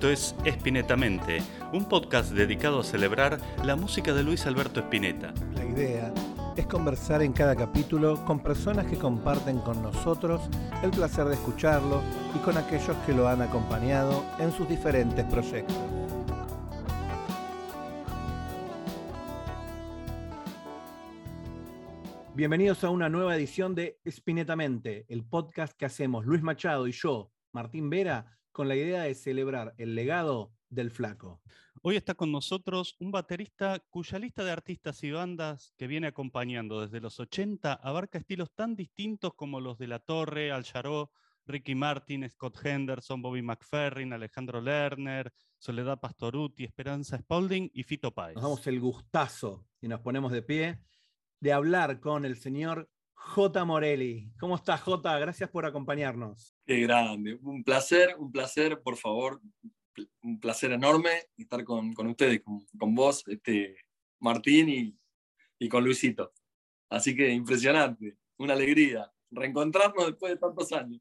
Esto es Espinetamente, un podcast dedicado a celebrar la música de Luis Alberto Spinetta. La idea es conversar en cada capítulo con personas que comparten con nosotros el placer de escucharlo y con aquellos que lo han acompañado en sus diferentes proyectos. Bienvenidos a una nueva edición de Espinetamente, el podcast que hacemos Luis Machado y yo, Martín Vera, con la idea de celebrar el legado del flaco. Hoy está con nosotros un baterista cuya lista de artistas y bandas que viene acompañando desde los 80 abarca estilos tan distintos como los de La Torre, Al Jaró, Ricky Martin, Scott Henderson, Bobby McFerrin, Alejandro Lerner, Soledad Pastoruti, Esperanza Spalding y Fito Páez. Nos damos el gustazo y nos ponemos de pie de hablar con el señor J. Morelli. ¿Cómo estás, J? Gracias por acompañarnos. Qué grande. Un placer, un placer, por favor. Un placer enorme estar con, ustedes, con, vos, este, Martín y, y con Luisito. Así que impresionante, una alegría reencontrarnos después de tantos años.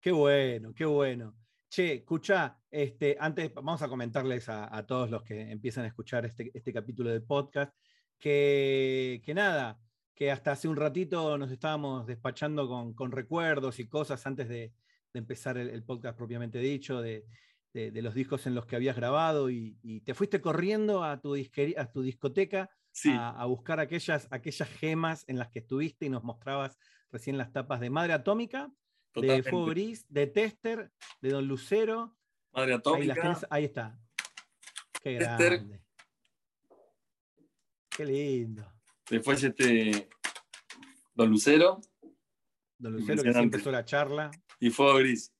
Qué bueno, qué bueno. Che, escucha, este, antes vamos a comentarles a, todos los que empiezan a escuchar este, este capítulo del podcast que, que nada, que hasta hace un ratito nos estábamos despachando con, recuerdos y cosas antes de, empezar el, podcast propiamente dicho, de, los discos en los que habías grabado y, te fuiste corriendo a tu, a tu discoteca a, buscar aquellas, aquellas gemas en las que estuviste y nos mostrabas recién las tapas de Madre Atómica, de Fuego Gris, de Tester, de Don Lucero. Madre Atómica. Ahí, está. Qué grande. Qué lindo. Después este Don Lucero. Don Lucero que empezó la charla. Y Fuego Gris.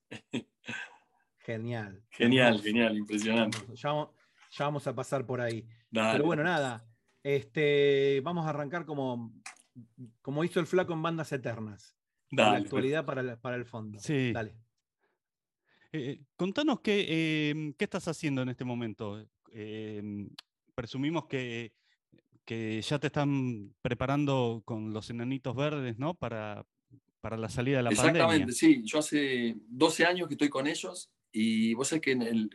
Genial. Genial, genial, impresionante. Ya vamos, a pasar por ahí. Pero bueno, nada. Este, vamos a arrancar como, como hizo el flaco en bandas eternas. Dale. La actualidad para, el fondo. Sí. Dale. Eh, eh, contanos qué, em, qué, estás haciendo en este momento. Presumimos que que ya te están preparando con los enanitos verdes, ¿no? Para, para la salida de la pandemia. Exactamente, sí. Yo hace 12 años que estoy con ellos y vos sabés que en el,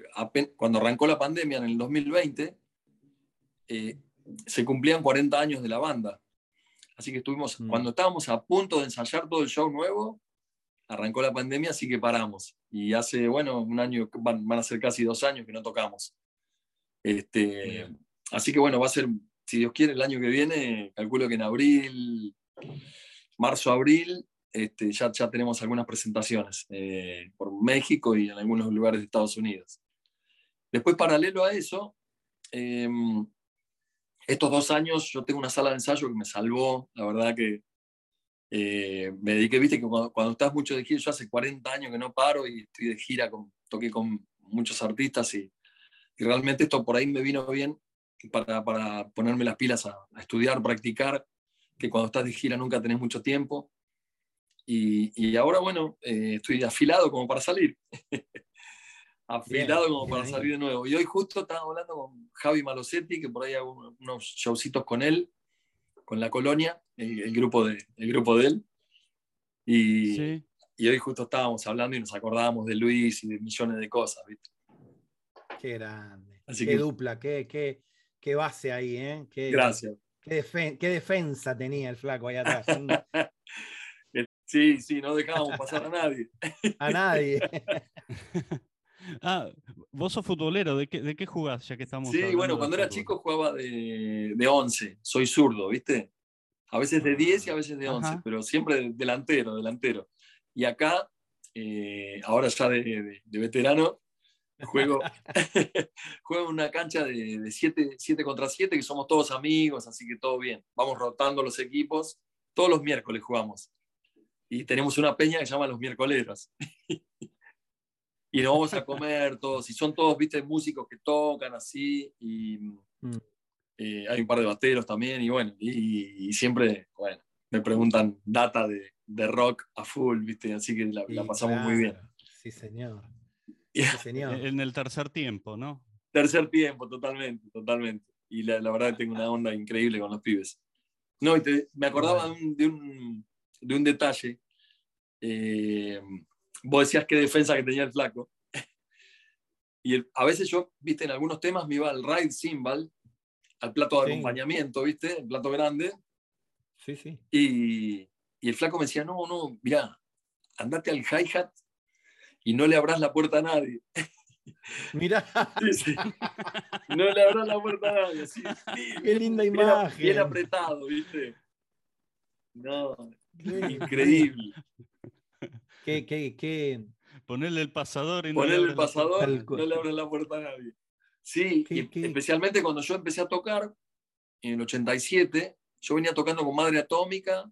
cuando arrancó la pandemia en el 2020, eh, se cumplían 40 años de la banda. Así que estuvimos, mm. cuando estábamos a punto de ensayar todo el show nuevo, arrancó la pandemia, así que paramos. Y hace, bueno, un año, van, van a ser casi dos años que no tocamos. Este, así que bueno, va a ser si Dios quiere, el año que viene, calculo que en abril, marzo, abril, este, ya, ya tenemos algunas presentaciones eh, por México y en algunos lugares de Estados Unidos. Después, paralelo a eso, em, estos dos años yo tengo una sala de ensayo que me salvó, la verdad que eh, me dediqué, viste que cuando, estás mucho de gira, yo hace 40 años que no paro y estoy de gira, con, toqué con muchos artistas y, y realmente esto por ahí me vino bien para, para ponerme las pilas a, estudiar, practicar, que cuando estás de gira nunca tenés mucho tiempo. Y, y ahora, bueno, eh, estoy afilado como para salir. afilado como para salir de nuevo. Y hoy justo estaba hablando con Javi Malosetti, que por ahí hago unos showcitos con él, con la colonia, el, grupo, de, el grupo de él. Y, y, hoy justo estábamos hablando y nos acordábamos de Luis y de millones de cosas, ¿viste? Qué grande. qué dupla, qué, qué, qué base ahí, ¿eh? Qué, Gracias. Qué, defensa tenía el flaco ahí atrás. sí, sí, no dejábamos pasar a nadie. a nadie. ah, vos sos futbolero, ¿de qué, de qué jugás ya que estamos? Sí, bueno, cuando era chico jugaba de, de 11, soy zurdo, ¿viste? A veces de 10 y a veces de 11, pero siempre delantero, delantero. Y acá, eh, ahora ya de, de veterano, Juego, juego en una cancha de 7 contra 7, que somos todos amigos, así que todo bien. Vamos rotando los equipos. Todos los miércoles jugamos. Y tenemos una peña que se llama Los Miércoleros. y nos vamos a comer todos. Y son todos, viste, músicos que tocan así. Y mm. eh, hay un par de bateros también. Y bueno, y, siempre, bueno, me preguntan data de, de, rock a full, viste. Así que la, pasamos muy bien. Sí, señor. En el tercer tiempo, ¿no? Tercer tiempo, totalmente, totalmente. Y la, verdad que tengo una onda increíble con los pibes. No, y me acordaba de, un, de, un, detalle. Eh, vos decías qué defensa que tenía el flaco. Y a veces yo, viste, en algunos temas me iba al ride cymbal, al plato de acompañamiento, viste, el plato grande. Sí, sí. Y, y el flaco me decía, no, no, mirá, andate al hi-hat y no le abras la puerta a nadie. Mira. No le abras la puerta a nadie. Qué linda imagen. Bien, apretado, ¿viste? No, increíble. Qué, qué, qué. Ponerle el pasador y no Ponerle el pasador, no le abras la puerta a nadie. Sí, especialmente cuando yo empecé a tocar, en el 87, yo venía tocando con Madre Atómica,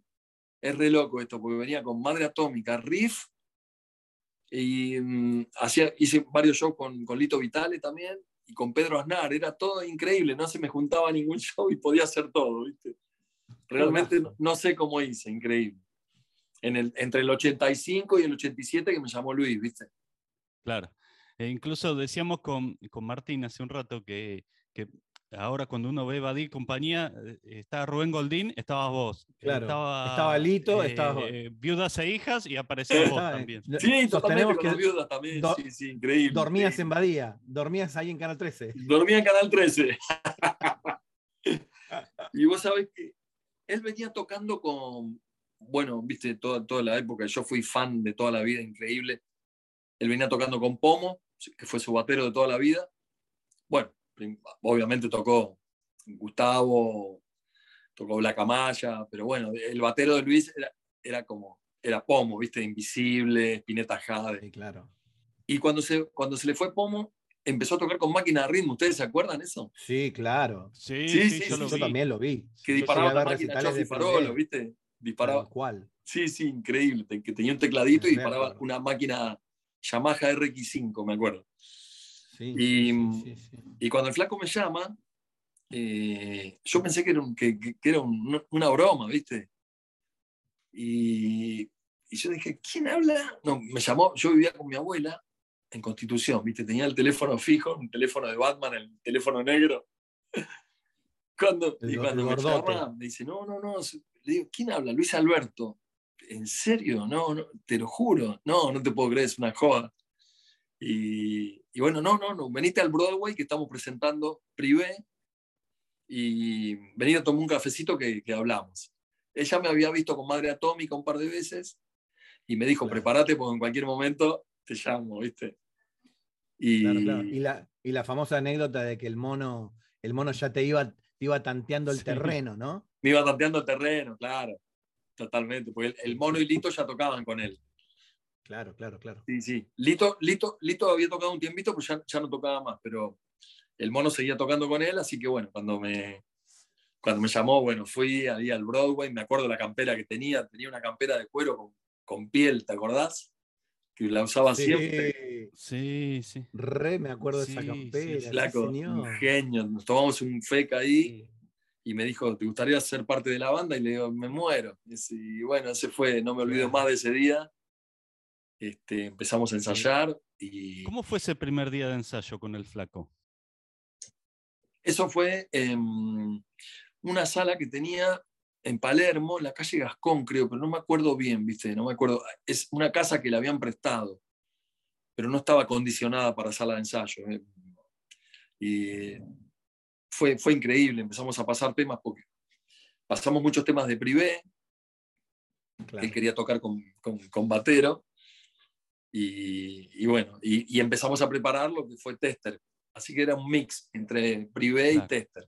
es re loco esto, porque venía con Madre Atómica, Riff, y mm, hacía, hice varios shows con, con, Lito Vitale también, y con Pedro Aznar, era todo increíble, no se me juntaba ningún show y podía hacer todo, ¿viste? Realmente no, sé cómo hice, increíble. En el, entre el 85 y el 87 que me llamó Luis, ¿viste? Claro. E incluso decíamos con, con Martín hace un rato que, que Ahora cuando uno ve Badí compañía, eh, está Rubén Goldín, estabas vos. Claro, estaba, Lito, estaba eh, Viudas e hijas y apareció vos también. Sí, totalmente que viudas también, sí, sí, increíble. Dormías en Badía, dormías ahí en Canal 13. Dormía en Canal 13. y vos sabés que él venía tocando con, bueno, viste, toda, toda la época, yo fui fan de toda la vida, increíble. Él venía tocando con Pomo, que fue su batero de toda la vida. Bueno, obviamente tocó Gustavo, tocó Black Amaya, pero bueno, el batero de Luis era, como, era Pomo, viste, Invisible, Spinetta Jade. claro. Y cuando se, cuando se le fue Pomo, empezó a tocar con máquina de ritmo. ¿Ustedes se acuerdan eso? Sí, claro. Sí, sí, yo, también lo vi. Que disparaba la máquina de Farolo, ¿viste? Disparaba. ¿Cuál? Sí, sí, increíble. Que tenía un tecladito y disparaba una máquina Yamaha RX5, me acuerdo y, cuando el flaco me llama, eh, yo pensé que era, que, era una broma, ¿viste? Y, yo dije, ¿quién habla? No, me llamó, yo vivía con mi abuela en Constitución, ¿viste? Tenía el teléfono fijo, un teléfono de Batman, el teléfono negro. Cuando, y cuando me llama, me dice, no, no, no, le digo, ¿quién habla? Luis Alberto. ¿En serio? No, no, te lo juro. No, no te puedo creer, es una joda. Y, y bueno, no, no, no, venite al Broadway que estamos presentando privé y venite a tomar un cafecito que, que, hablamos. Ella me había visto con Madre Atómica un par de veces y me dijo, prepárate porque en cualquier momento te llamo, ¿viste? Y... Y, la, y la famosa anécdota de que el mono, el mono ya te iba, iba tanteando el terreno, ¿no? Me iba tanteando el terreno, claro, totalmente, porque el mono y Lito ya tocaban con él. Claro, claro, claro. Sí, sí. Lito, Lito, Lito había tocado un tiempito, pues ya, ya no tocaba más, pero el mono seguía tocando con él, así que bueno, cuando me, cuando me llamó, bueno, fui ahí al Broadway, me acuerdo la campera que tenía, tenía una campera de cuero con, con piel, ¿te acordás? Que la usaba siempre. Sí, sí. Re me acuerdo de esa campera. un genio. Nos tomamos un feca ahí y me dijo, ¿te gustaría ser parte de la banda? Y le digo, me muero. Y bueno, ese fue, no me olvido más de ese día. Este, empezamos a ensayar y... ¿Cómo fue ese primer día de ensayo con el flaco? Eso fue en una sala que tenía en Palermo, en la calle Gascón, creo, pero no me acuerdo bien, ¿viste? No me acuerdo. Es una casa que le habían prestado, pero no estaba condicionada para sala de ensayo. ¿eh? Y fue, fue increíble, empezamos a pasar temas porque pasamos muchos temas de privé. Él quería tocar con, con, con Batero y, bueno, y, empezamos a preparar lo que fue Tester. Así que era un mix entre Privé y Tester.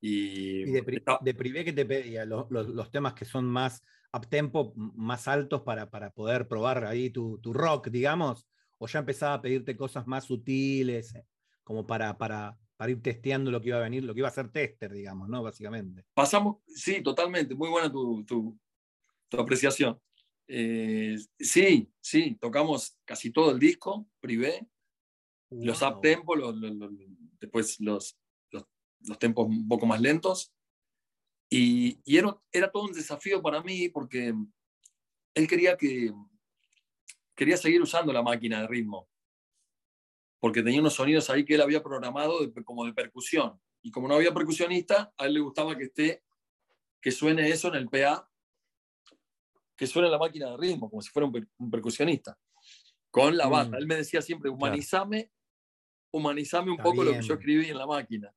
Y, de, Privé que te pedía los, los, temas que son más up tempo, más altos para, para poder probar ahí tu, tu, rock, digamos, o ya empezaba a pedirte cosas más sutiles, eh, como para, para, para ir testeando lo que iba a venir, lo que iba a ser Tester, digamos, ¿no? Básicamente. Pasamos, sí, totalmente, muy buena tu, tu, tu apreciación. Eh, sí, sí, tocamos casi todo el disco, privé, los up tempo, después los, los, tempos un poco más lentos. Y, era, era, todo un desafío para mí porque él quería que quería seguir usando la máquina de ritmo, porque tenía unos sonidos ahí que él había programado como de percusión. Y como no había percusionista, a él le gustaba que esté que suene eso en el PA que suena la máquina de ritmo, como si fuera un, percusionista, con la bata. Mm. Él me decía siempre, humanizame humanizame un Está poco lo que bien. yo escribí en la máquina,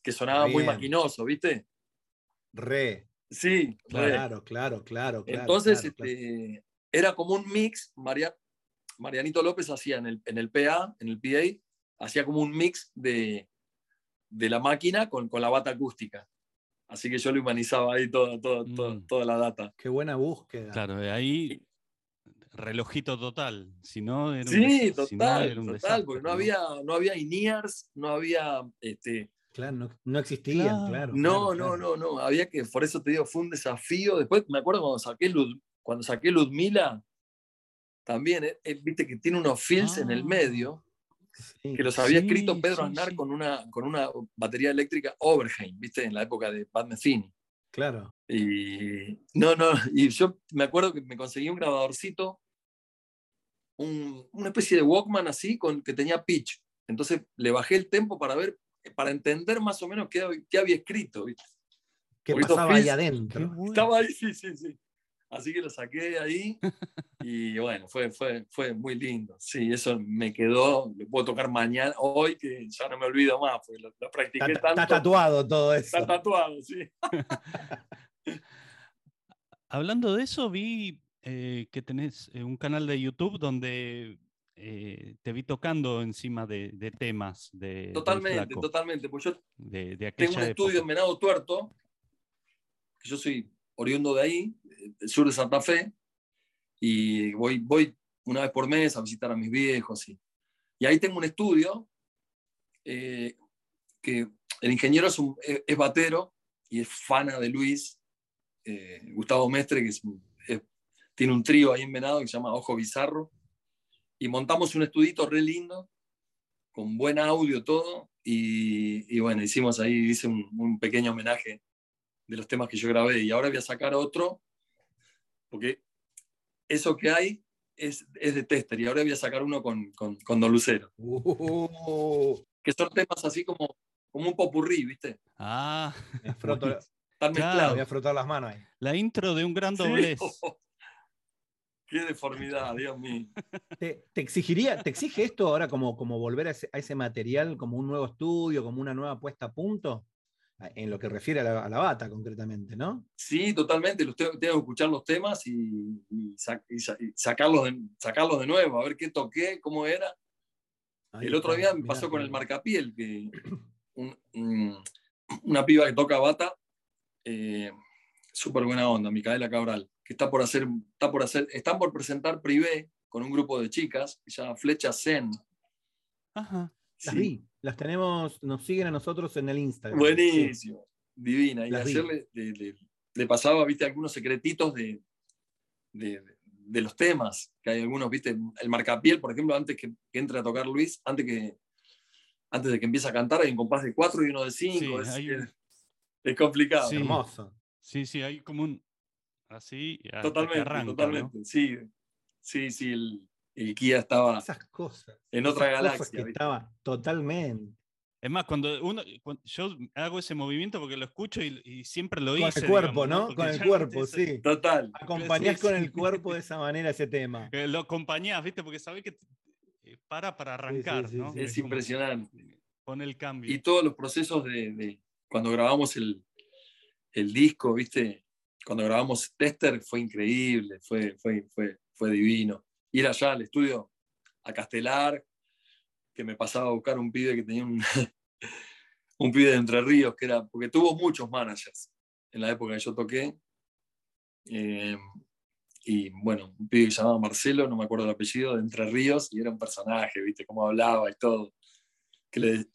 que sonaba muy bien. maquinoso, ¿viste? Re. Sí, re. Claro, claro, claro. claro, Entonces, claro, claro. este, era como un mix, María, Marianito López hacía en el, en el PA, en el PA, hacía como un mix de, de la máquina con, con la bata acústica. Así que yo lo humanizaba ahí toda, toda, toda, Mm. toda la data. Qué buena búsqueda. Claro, de ahí relojito total. Si no, era un Sí, si no, total, era un total, desastre, porque no había, no había INEARS, no había, este, Claro, no, no existían, Claro. claro. no, claro, no, claro. no, no, había que, por eso te digo, fue un desafío. Después me acuerdo cuando saqué, Lud- cuando saqué Ludmila, también, eh, eh, viste que tiene unos fills en el Ah. medio, Sí. que los había Sí, escrito Pedro sí, Aznar sí. con, una, con una batería eléctrica Oberheim, viste, en la época de Pat Metheny. Claro. Y no, no, y yo me acuerdo que me conseguí un grabadorcito, un- una especie de Walkman así, con, que tenía pitch. Entonces le bajé el tempo para ver, para entender más o menos qué, hab- qué había escrito. ¿viste? ¿Qué Porque pasaba ahí adentro? Estaba ahí, sí, sí, sí. Así que lo saqué de ahí y bueno, fue, fue, fue muy lindo. Sí, eso me quedó, lo puedo tocar mañana, hoy, que ya no me olvido más, porque lo, lo practiqué Está, está tanto. tatuado todo eso. Está tatuado, sí. Hablando de eso, vi eh, que tenés eh, un canal de YouTube donde eh, te vi tocando encima de, de temas de, Totalmente, totalmente. Pues yo de, de tengo un estudio en. Venado Tuerto, que yo soy oriundo de ahí, del sur de Santa Fe, y voy, voy una vez por mes a visitar a mis viejos. Y, ahí tengo un estudio eh, que el ingeniero es, un- batero y es fana de Luis, eh, Gustavo Mestre, que tiene un trío ahí en Venado que se llama Ojo Bizarro, y montamos un estudito re lindo, con buen audio todo, y, bueno, hicimos ahí, un pequeño homenaje de los temas que yo grabé, y ahora voy a sacar otro, porque eso que hay es, es de Tester, y ahora voy a sacar uno con, con, con Don Lucero, Uh, que son temas así como, como un popurrí, ¿viste? Ah, froto- Están Claro. mezclados. voy a frotar las manos ahí. la intro de un gran Sí. doblez. Qué deformidad, Dios mío. ¿Te, te exigiría, te exige esto ahora como, como volver a ese, a ese material, como un nuevo estudio, como una nueva puesta a punto? En lo que refiere a la, a la bata, concretamente, ¿no? Sí, totalmente. Tengo, que escuchar los temas y, y sa- y sa- y sacarlos, de, sacarlos de nuevo, a ver qué toqué, cómo era. Ahí el otro día me pasó con el marcapiel, que un- un- una piba que toca bata, eh, súper buena onda, Micaela Cabral, que está por hacer, está por hacer, están por presentar privé con un grupo de chicas que se llama Flecha Zen. Ajá. Sí, las tenemos, nos siguen a nosotros en el Instagram. Buenísimo, divina. Y Las ayer le, le- le- le pasaba, viste, algunos secretitos de, de, de los temas, que hay algunos, viste, el marcapiel, por ejemplo, antes que, que entre a tocar Luis, antes, que, antes de que empiece a cantar, hay un compás de cuatro y uno de cinco. Sí, es, hay un- es- es complicado. Sí. Hermoso. Sí, sí, hay como un. Así, Totalmente, totalmente. Sí, sí, sí, el, el Kia estaba Esas cosas. en otra esas cosas galaxia. estaba totalmente. Es más, cuando uno, cuando- yo hago ese movimiento porque lo escucho y, y siempre lo Con hice. el cuerpo, digamos, ¿no? Con el cuerpo, sí. Total. Acompañás Sí, con el cuerpo de esa manera ese tema. eh, Lo acompañás, ¿viste? Porque sabés que eh, para para arrancar, sí, ¿no? sí. Es impresionante. Pone el cambio. y todos los procesos de, de- cuando grabamos el, el disco, ¿viste? Cuando grabamos Tester fue increíble, fue, fue, fue, fue divino. Ir allá al estudio a Castelar, que me pasaba a buscar un pibe que tenía un, un pibe de Entre Ríos, que era, porque tuvo muchos managers en la época que yo toqué. Eh, y bueno, un pibe que llamaba Marcelo, no me acuerdo el apellido, de Entre Ríos, y era un personaje, ¿viste? Cómo hablaba y todo. Que le,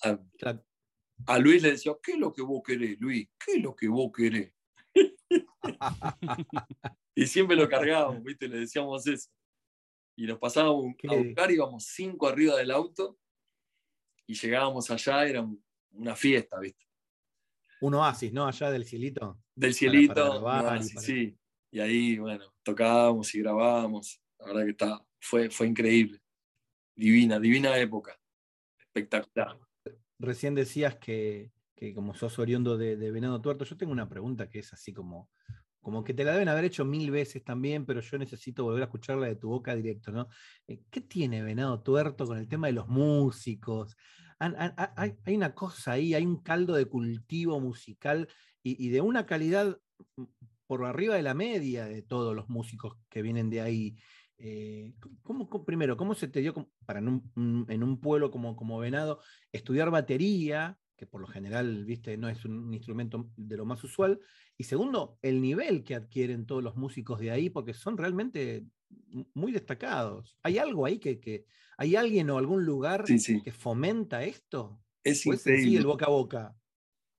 a Luis le decía, ¿qué es lo que vos querés, Luis? ¿Qué es lo que vos querés? y siempre lo cargábamos, ¿viste? Le decíamos eso. Y nos pasábamos ¿Qué a buscar, íbamos cinco arriba del auto y llegábamos allá, era un- una fiesta, ¿viste? Un oasis, ¿no? Allá del cielito. Del para cielito, grabar y para- sí. Y ahí, bueno, tocábamos y grabábamos. La verdad que está, fue, fue increíble. Divina, divina época. Espectacular. Recién decías que, que como sos oriundo de, de Venado Tuerto, yo tengo una pregunta que es así como, como que te la deben haber hecho mil veces también, pero yo necesito volver a escucharla de tu boca directo, ¿no? Eh, ¿Qué tiene Venado Tuerto con el tema de los músicos? Hay, una cosa ahí, hay un caldo de cultivo musical y, de una calidad mm, por arriba de la media de todos los músicos que vienen de ahí. Eh, ¿cómo, primero, ¿cómo se te dio para en un, pueblo como, como Venado estudiar batería? Que por lo general, viste, no es un instrumento de lo más usual. Y segundo, el nivel que adquieren todos los músicos de ahí, porque son realmente muy destacados. ¿Hay algo ahí que, hay alguien o algún lugar que fomenta esto? Es increíble. el boca a boca.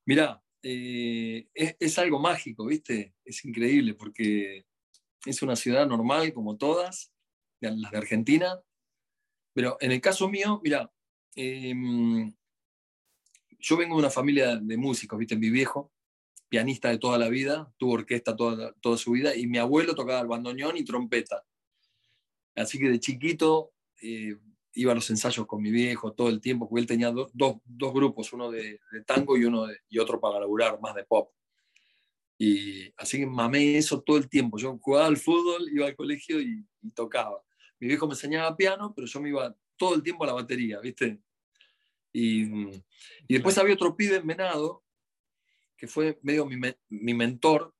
Mira, eh, es, algo mágico, ¿viste? Es increíble porque es una ciudad normal como todas, las de Argentina. Pero en el caso mío, mira, em, yo vengo de una familia de músicos, ¿viste? Mi viejo, pianista de toda la vida, tuvo orquesta toda, toda su vida, y mi abuelo tocaba el bandoneón y trompeta. Así que de chiquito eh, iba a los ensayos con mi viejo todo el tiempo, porque él tenía dos, dos grupos, uno de, tango y, uno y otro para laburar, más de pop. Y así que mamé eso todo el tiempo. Yo jugaba al fútbol, iba al colegio y, y tocaba. Mi viejo me enseñaba piano, pero yo me iba todo el tiempo a la batería, ¿viste? Y, y después había otro pibe en Venado, que fue medio mi, mi mentor,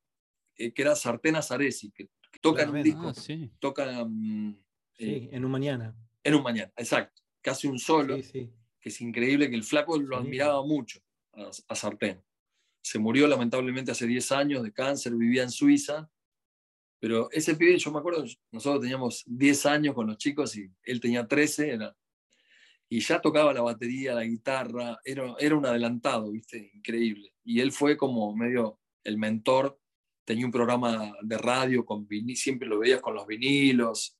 eh, que era Sartena Zaresi, que, toca en un disco. Ah, toca. Mm, eh, en un mañana. En un mañana, exacto. Casi un solo. que es increíble que el flaco lo admiraba mucho a, a Sartén. Se murió lamentablemente hace 10 años de cáncer, vivía en Suiza. Pero ese pibe, yo me acuerdo, nosotros teníamos 10 años con los chicos y él tenía 13, era y ya tocaba la batería, la guitarra, era, era un adelantado, ¿viste? Increíble. Y él fue como medio el mentor, tenía un programa de radio, con siempre lo veías con los vinilos,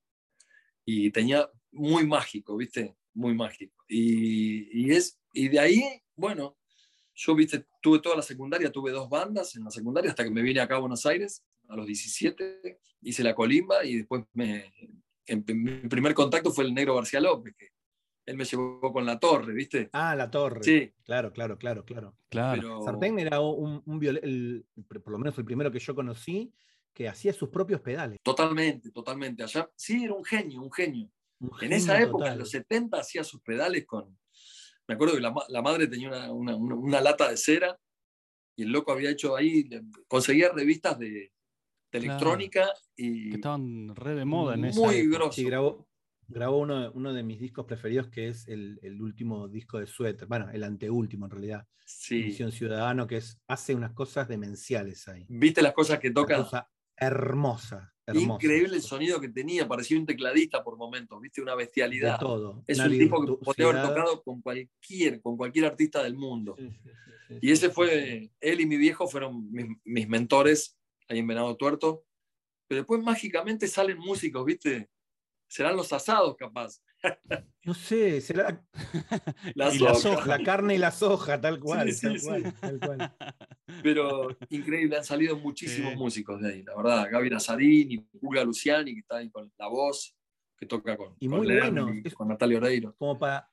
y tenía muy mágico, ¿viste? Muy mágico. Y, y, es, y de ahí, bueno, yo, ¿viste? Tuve toda la secundaria, tuve dos bandas en la secundaria hasta que me vine acá a Buenos Aires a los 17, hice la colimba y después me, mi primer contacto fue el negro García López, él me llevó con la torre, ¿viste? Ah, la torre. Sí. Claro, claro, claro, claro. claro. Sartén era un, un por lo menos el primero que yo conocí, que hacía sus propios pedales. Totalmente, totalmente. Allá, sí, era un genio, un genio. en esa época, en los 70, hacía sus pedales con. Me acuerdo que la, madre tenía una, lata de cera y el loco había hecho ahí, conseguía revistas de, electrónica y. Que estaban re de moda en esa Muy grosso. Sí, grabó, grabó uno, uno, de mis discos preferidos, que es el, el, último disco de Suéter, bueno, el anteúltimo en realidad. Sí. Misión Ciudadano, que es, hace unas cosas demenciales ahí. ¿Viste las cosas que toca? cosa hermosa, Increíble el sonido que tenía, parecía un tecladista por momentos, viste, una bestialidad. todo. Es un tipo que podría haber tocado con cualquier, con cualquier artista del mundo. y ese fue, él y mi viejo fueron mis, mis mentores ahí en Venado Tuerto. Pero después mágicamente salen músicos, viste, serán los asados capaz. No sé, será la, soja. la carne y la soja, tal cual, Pero increíble, han salido muchísimos músicos de ahí, la verdad. Gaby Nazarini, Pulga Luciani, que está ahí con la voz, que toca con, y muy bueno. con Natalia Oreiro. Como para,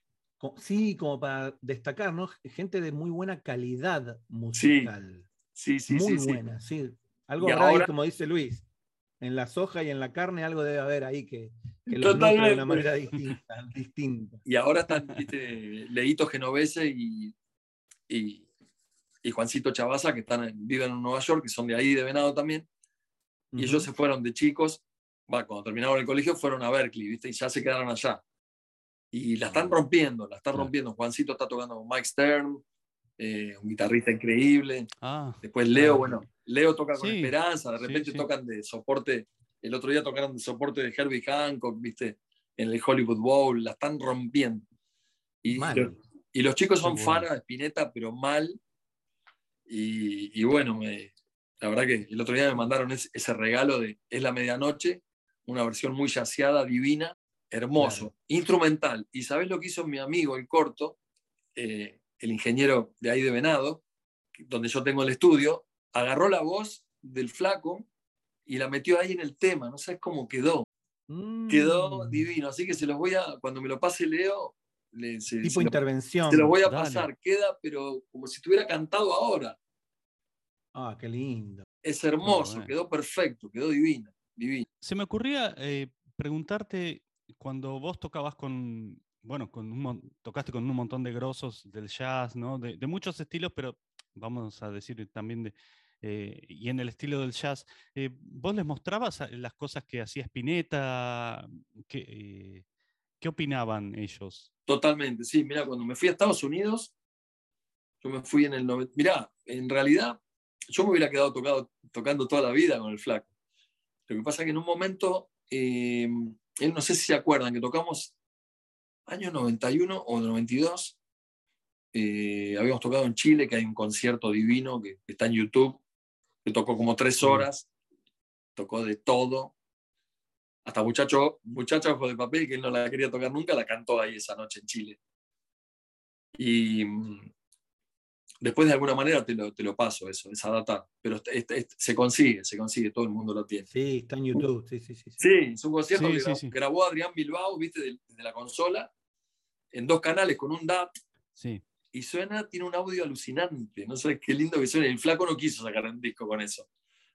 sí, como para destacar, ¿no? Gente de muy buena calidad musical. Sí, sí, sí. Muy buena, sí. Algo ahora, como dice Luis en la soja y en la carne algo debe haber ahí que, que lo de una manera distinta, distinta. Y ahora están Leito Genovese y, y, y, Juancito Chavaza, que están, viven en Nueva York, que son de ahí, de Venado también. Y ellos se fueron de chicos, cuando terminaron el colegio, fueron a Berkeley, ¿viste? Y ya se quedaron allá. Y la están rompiendo, la están rompiendo. Juancito está tocando con Mike Stern, eh, un guitarrista increíble. Ah, Después Leo, bueno, Leo toca con Esperanza, de repente tocan de soporte, el otro día tocaron de soporte de Herbie Hancock, viste, en el Hollywood Bowl, la están rompiendo. Y, y los chicos son fanas de Spinetta, pero mal. Y, bueno, la verdad que el otro día me mandaron ese, regalo de Es la medianoche, una versión muy yaceada, divina, hermoso, instrumental. ¿Y sabes lo que hizo mi amigo, el corto? Eh, el ingeniero de ahí de Venado, donde yo tengo el estudio, agarró la voz del flaco y la metió ahí en el tema, no sabes cómo quedó. Quedó mm. divino, así que se los voy a, cuando me lo pase Leo, le, tipo intervención. se los voy a pasar, queda, pero como si estuviera cantado ahora. Ah, qué lindo. Es hermoso, quedó perfecto, quedó divino, divino. Se me ocurría eh, preguntarte, cuando vos tocabas con, bueno, con un, tocaste con un montón de grosos del jazz, ¿no? De, muchos estilos, pero vamos a decir también de, eh, y en el estilo del jazz, eh, ¿vos les mostrabas las cosas que hacía Spinetta? ¿Qué, ¿Qué opinaban ellos? Totalmente, sí. Mira, cuando me fui a Estados Unidos, yo me fui en el... Mira, en realidad yo me hubiera quedado tocado, tocando toda la vida con el flaco. Lo que pasa es que en un momento, eh, él no sé si se acuerdan, que tocamos año 91 o 92, eh, habíamos tocado en Chile, que hay un concierto divino que, está en YouTube, que tocó como tres horas, tocó de todo, hasta muchacho, muchacho ojo de papel, que él no la quería tocar nunca, la cantó ahí esa noche en Chile. Y mm, Después de alguna manera te lo, te lo paso eso, esa data, pero se consigue, se consigue, todo el mundo lo tiene. Sí, está en YouTube, sí, sí, sí. Sí, es un concierto que grabó, Adrián Bilbao, viste, desde la consola, en dos canales con un DAT. Sí. Y suena, tiene un audio alucinante, no sé qué lindo que suena. El flaco no quiso sacar un disco con eso.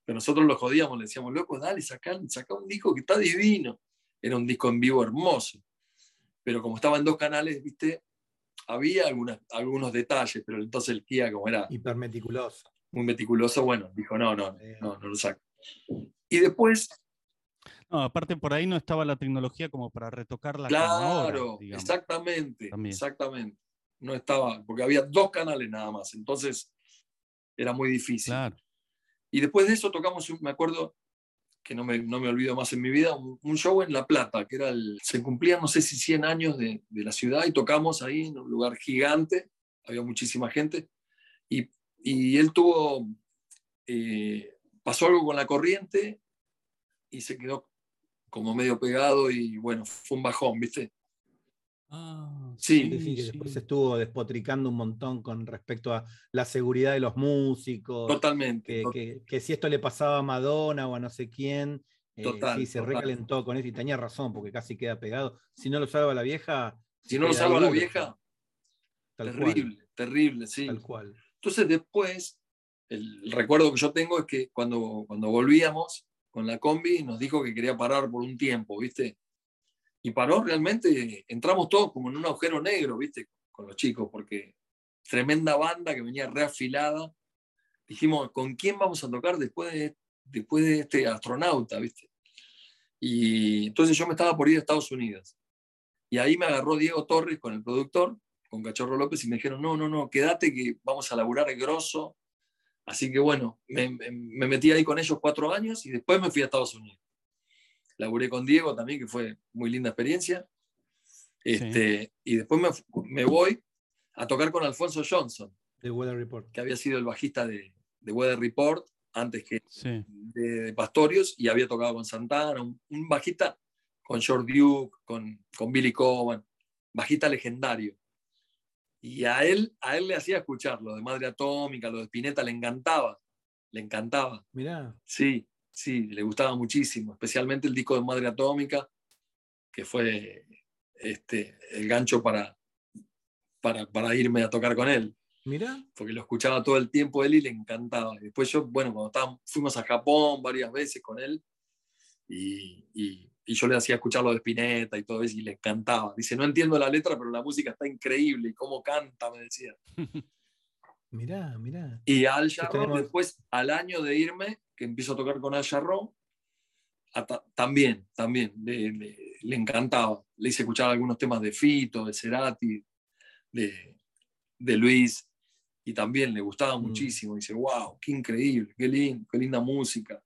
Pero nosotros lo jodíamos, le decíamos, loco, dale, saca, saca un disco que está divino. Era un disco en vivo hermoso. Pero como estaba en dos canales, viste, había algunos detalles, pero entonces el Kia, como era hipermeticuloso, muy meticuloso, bueno, dijo, no, no, no, no lo saco. Y después... No, aparte por ahí no estaba la tecnología como para retocarla. Claro, exactamente, exactamente. No estaba, porque había dos canales nada más, entonces era muy difícil. Claro. Y después de eso tocamos, me acuerdo, que no me, no me olvido más en mi vida, un, show en La Plata, que era el, se cumplían no sé si 100 años de, de, la ciudad y tocamos ahí en un lugar gigante, había muchísima gente, y, y él tuvo, eh, pasó algo con la corriente y se quedó como medio pegado y bueno, fue un bajón, ¿viste? Ah, sí, que después estuvo despotricando un montón con respecto a la seguridad de los músicos. Totalmente. Que, si esto le pasaba a Madonna o a no sé quién, eh, sí, se recalentó con eso y tenía razón, porque casi queda pegado. Si no lo salva la vieja. Si no lo salva la vieja, terrible, terrible, sí. Tal cual. Entonces después, el recuerdo que yo tengo es que cuando, cuando volvíamos con la combi nos dijo que quería parar por un tiempo, ¿viste? Y paró realmente, entramos todos como en un agujero negro, ¿viste? Con los chicos, porque tremenda banda que venía reafilada. Dijimos, ¿con quién vamos a tocar después de, este astronauta, ¿viste? Y entonces yo me estaba por ir a Estados Unidos. Y ahí me agarró Diego Torres con el productor, con Cachorro López, y me dijeron, no, no, no, quédate que vamos a laburar grosso. Así que bueno, me, me metí ahí con ellos cuatro años y después me fui a Estados Unidos laburé con Diego también, que fue muy linda experiencia. Este, Y después me, me, voy a tocar con Alfonso Johnson. De Weather Report. Que había sido el bajista de, de Weather Report antes que de, Pastorius y había tocado con Santana, un, bajista con George Duke, con, con Billy Coban, bajista legendario. Y a él, a él le hacía escuchar lo de Madre Atómica, lo de Spinetta, le encantaba, le encantaba. Mirá. Sí, sí, le gustaba muchísimo, especialmente el disco de Madre Atómica, que fue este, el gancho para, para, irme a tocar con él. Mira. Porque lo escuchaba todo el tiempo él y le encantaba. Y después yo, bueno, cuando estábamos, fuimos a Japón varias veces con él y, y, yo le hacía escuchar lo de Spinetta y todo eso y le encantaba. Dice, no entiendo la letra, pero la música está increíble y cómo canta, me decía. Mirá, mirá. Y Al Jarro, después, al año de irme, que empiezo a tocar con Al Jarro, también, también, le, encantaba. Le hice escuchar algunos temas de Fito, de Cerati, de, de Luis, y también le gustaba mm. muchísimo. Dice, wow, qué increíble, qué, lindo, qué linda música.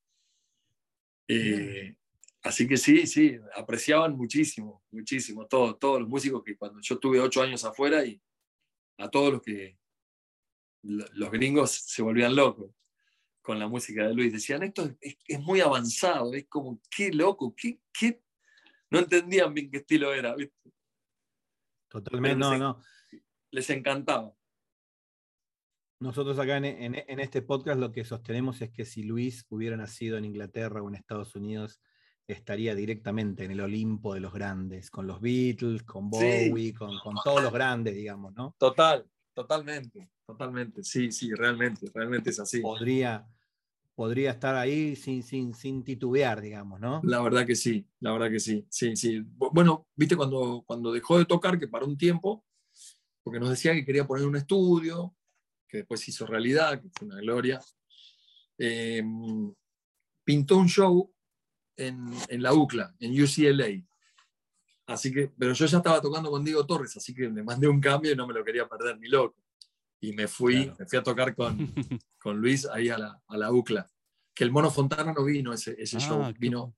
Eh, así que sí, sí, apreciaban muchísimo, muchísimo, todos, todos los músicos que cuando yo tuve ocho años afuera y a todos los que los gringos se volvían locos con la música de Luis. Decían, esto es, muy avanzado, es como, qué loco, qué, qué... No entendían bien qué estilo era, ¿viste? Totalmente, no, no. Les encantaba. Nosotros acá en, en, este podcast lo que sostenemos es que si Luis hubiera nacido en Inglaterra o en Estados Unidos, estaría directamente en el Olimpo de los grandes, con los Beatles, con Bowie, con, con, todos los grandes, digamos, ¿no? Total, totalmente. Totalmente, sí, sí, realmente, realmente es así. Podría, podría estar ahí sin, sin, sin titubear, digamos, ¿no? La verdad que sí, la verdad que sí, sí, sí. Bueno, viste, cuando, cuando dejó de tocar, que paró un tiempo, porque nos decía que quería poner un estudio, que después hizo realidad, que fue una gloria, em, pintó un show en, en, la UCLA, en UCLA. Así que, pero yo ya estaba tocando con Diego Torres, así que le mandé un cambio y no me lo quería perder ni loco. Y me fui, me fui a tocar con, con Luis ahí a la, a la, UCLA. Que el Mono Fontana no vino ese, ese ah, show, vino,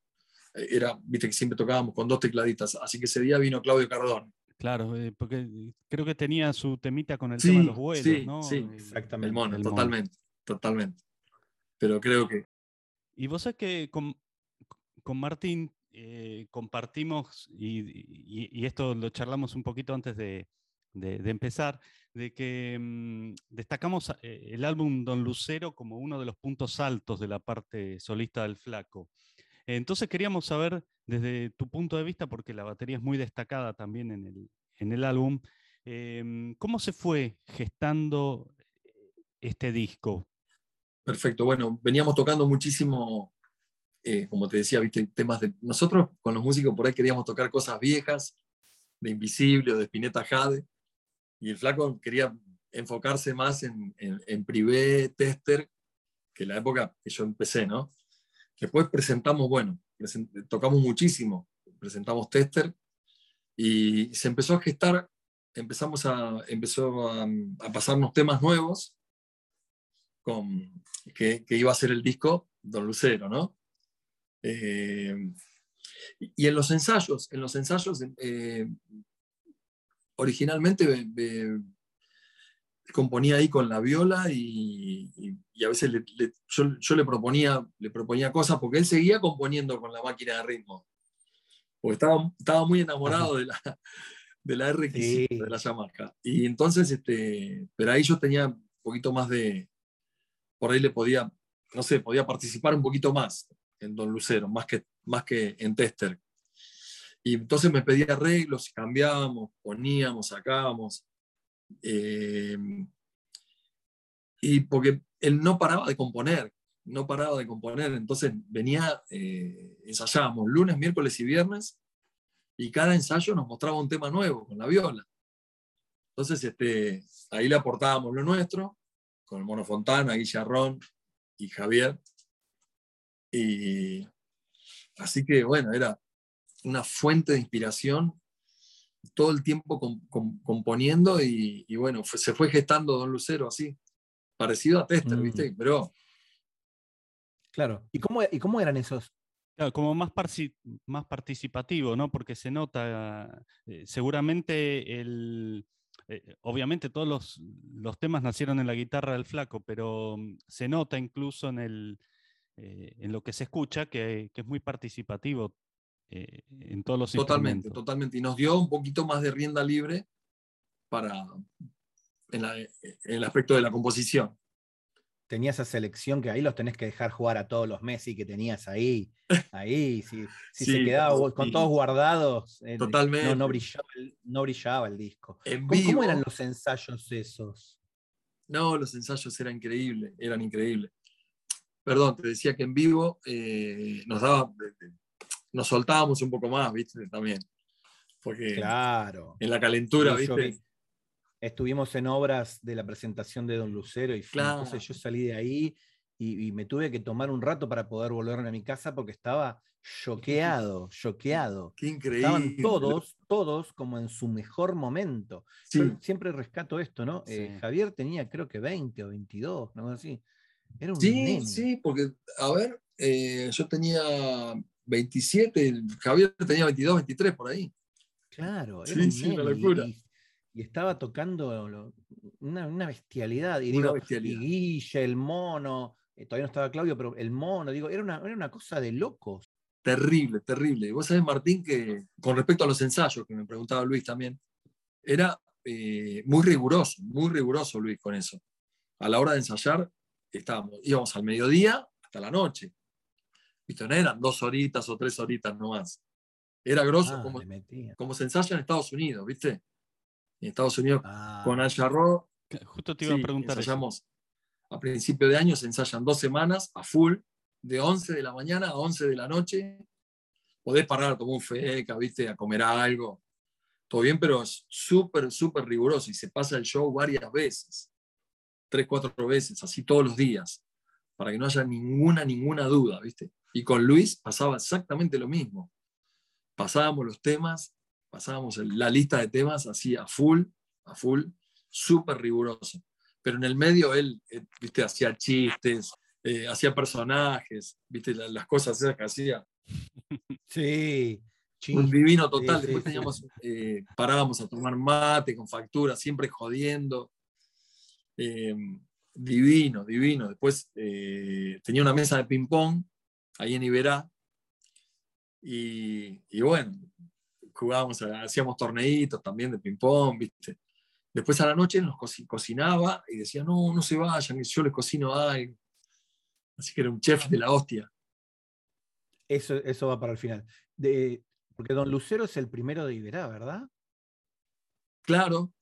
era, viste que siempre tocábamos con dos tecladitas, así que ese día vino Claudio Cardón. Claro, eh, porque creo que tenía su temita con el tema de los vuelos, sí, ¿no? Sí, eh, exactamente. El mono, totalmente, totalmente. Pero creo que. Y vos sabés que con, con Martín eh, compartimos, y, esto lo charlamos un poquito antes de, empezar, de que mm, destacamos el álbum Don Lucero como uno de los puntos altos de la parte solista del Flaco. Entonces queríamos saber desde tu punto de vista, porque la batería es muy destacada también en el, en el álbum, em, ¿cómo se fue gestando este disco? Perfecto, bueno, veníamos tocando muchísimo, eh, como te decía, ¿viste? temas de... Nosotros con los músicos por ahí queríamos tocar cosas viejas, de Invisible o de Spinetta Jade, y el flaco quería enfocarse más en, en, en privé, tester, que la época que yo empecé, ¿no? Después presentamos, bueno, tocamos muchísimo, presentamos Tester y se empezó a gestar, empezamos a, empezó a, pasarnos temas nuevos con, que, iba a ser el disco Don Lucero, ¿no? Eh, y en los ensayos, en los ensayos, eh, originalmente componía ahí con la viola y, a veces yo, le, proponía, le proponía cosas porque él seguía componiendo con la máquina de ritmo. Porque estaba, estaba muy enamorado de la, de la RX, de la Yamaha. Y entonces, este, pero ahí yo tenía un poquito más de, por ahí le podía, no sé, podía participar un poquito más en Don Lucero, más que, más que en Tester. Y entonces me pedía arreglos, cambiábamos, poníamos, sacábamos. Eh, y porque él no paraba de componer, no paraba de componer, entonces venía, eh, ensayábamos lunes, miércoles y viernes, y cada ensayo nos mostraba un tema nuevo con la viola. Entonces este, ahí le aportábamos lo nuestro, con el Mono Fontana, Guillarrón y Javier. Y así que bueno, era una fuente de inspiración todo el tiempo componiendo y, bueno, se fue gestando Don Lucero así, parecido a Tester, ¿viste? Mm. Pero... Claro, ¿y cómo, y cómo eran esos? como más, más participativo, ¿no? Porque se nota, eh, seguramente el... Eh, obviamente todos los, los, temas nacieron en la guitarra del flaco, pero mm, se nota incluso en, el, eh, en lo que se escucha que, que es muy participativo eh, en todos los Totalmente, totalmente. Y nos dio un poquito más de rienda libre para en, el aspecto de la composición. Tenía esa selección que ahí los tenés que dejar jugar a todos los Messi que tenías ahí. Ahí, si, se quedaba con todos guardados, totalmente. No, brillaba, el, disco. ¿Cómo, eran los ensayos esos? No, los ensayos eran increíbles, eran increíbles. Perdón, te decía que en vivo eh, nos daba, nos soltábamos un poco más, ¿viste? También. Porque claro. en la calentura, ¿viste? estuvimos en obras de la presentación de Don Lucero y entonces yo salí de ahí y, me tuve que tomar un rato para poder volver a mi casa porque estaba choqueado, choqueado. Qué increíble. Estaban todos, todos como en su mejor momento. siempre rescato esto, ¿no? Eh, Javier tenía creo que 20 o 22, ¿no? Así. Era un sí, sí, porque, a ver, eh, yo tenía 27, Javier tenía 22, 23 por ahí. Claro, era sí, sí, una locura. Y, estaba tocando una, bestialidad. Y, digo, y Guille, el mono, eh, todavía no estaba Claudio, pero el mono, digo, era una, era una cosa de locos. Terrible, terrible. Vos sabés, Martín, que con respecto a los ensayos, que me preguntaba Luis también, era eh, muy riguroso, muy riguroso Luis con eso. A la hora de ensayar, estábamos, íbamos al mediodía hasta la noche. ¿Viste? No eran dos horitas o tres horitas nomás. Era grosso ah, como, como se ensaya en Estados Unidos, ¿viste? En Estados Unidos ah. con Al Justo te iba a preguntar. Ensayamos a principio de año se ensayan dos semanas a full, de 11 de la mañana a 11 de la noche. Podés parar a tomar un feca, ¿viste? A comer algo. Todo bien, pero es súper, súper riguroso y se pasa el show varias veces. Tres, cuatro veces, así todos los días, para que no haya ninguna, ninguna duda, ¿viste? Y con Luis pasaba exactamente lo mismo. Pasábamos los temas, pasábamos la lista de temas así a full, a full, súper riguroso. Pero en el medio él, eh, viste, hacía chistes, eh, hacía personajes, viste, las, cosas esas que hacía. Sí. Un divino total. Después teníamos, eh, parábamos a tomar mate con factura, siempre jodiendo. Divino, divino. Después tenía una mesa de ping-pong ahí en Iberá. Y, y, bueno, jugábamos, hacíamos torneitos también de ping-pong, ¿viste? Después a la noche nos cocinaba y decía, no, no se vayan, yo les cocino algo. Así que era un chef de la hostia. Eso, eso va para el final. De, porque Don Lucero es el primero de Iberá, ¿verdad? Claro.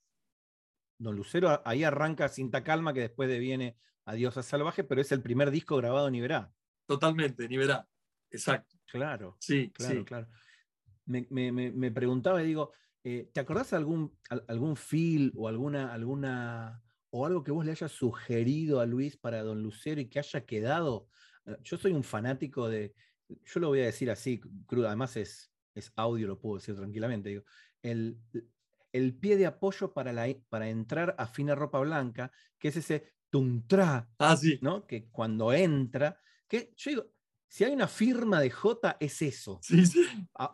Don Lucero ahí arranca Cinta Calma, que después viene Adiós a Salvaje, pero es el primer disco grabado en Iberá. Totalmente, en Iberá. Exacto. Claro. Sí, claro, claro. Me, me, me, preguntaba y digo, eh, ¿Te acordás de algún, algún feel o alguna, alguna o algo que vos le hayas sugerido a Luis para Don Lucero y que haya quedado? Eh, yo soy un fanático de, yo lo voy a decir así, crudo, además es, es audio, lo puedo decir tranquilamente, digo, el, el pie de apoyo para, la, para entrar a fina ropa blanca, que es ese tuntra, ah, sí. ¿no? Que cuando entra, que yo digo, si hay una firma de J, es eso. Sí, sí.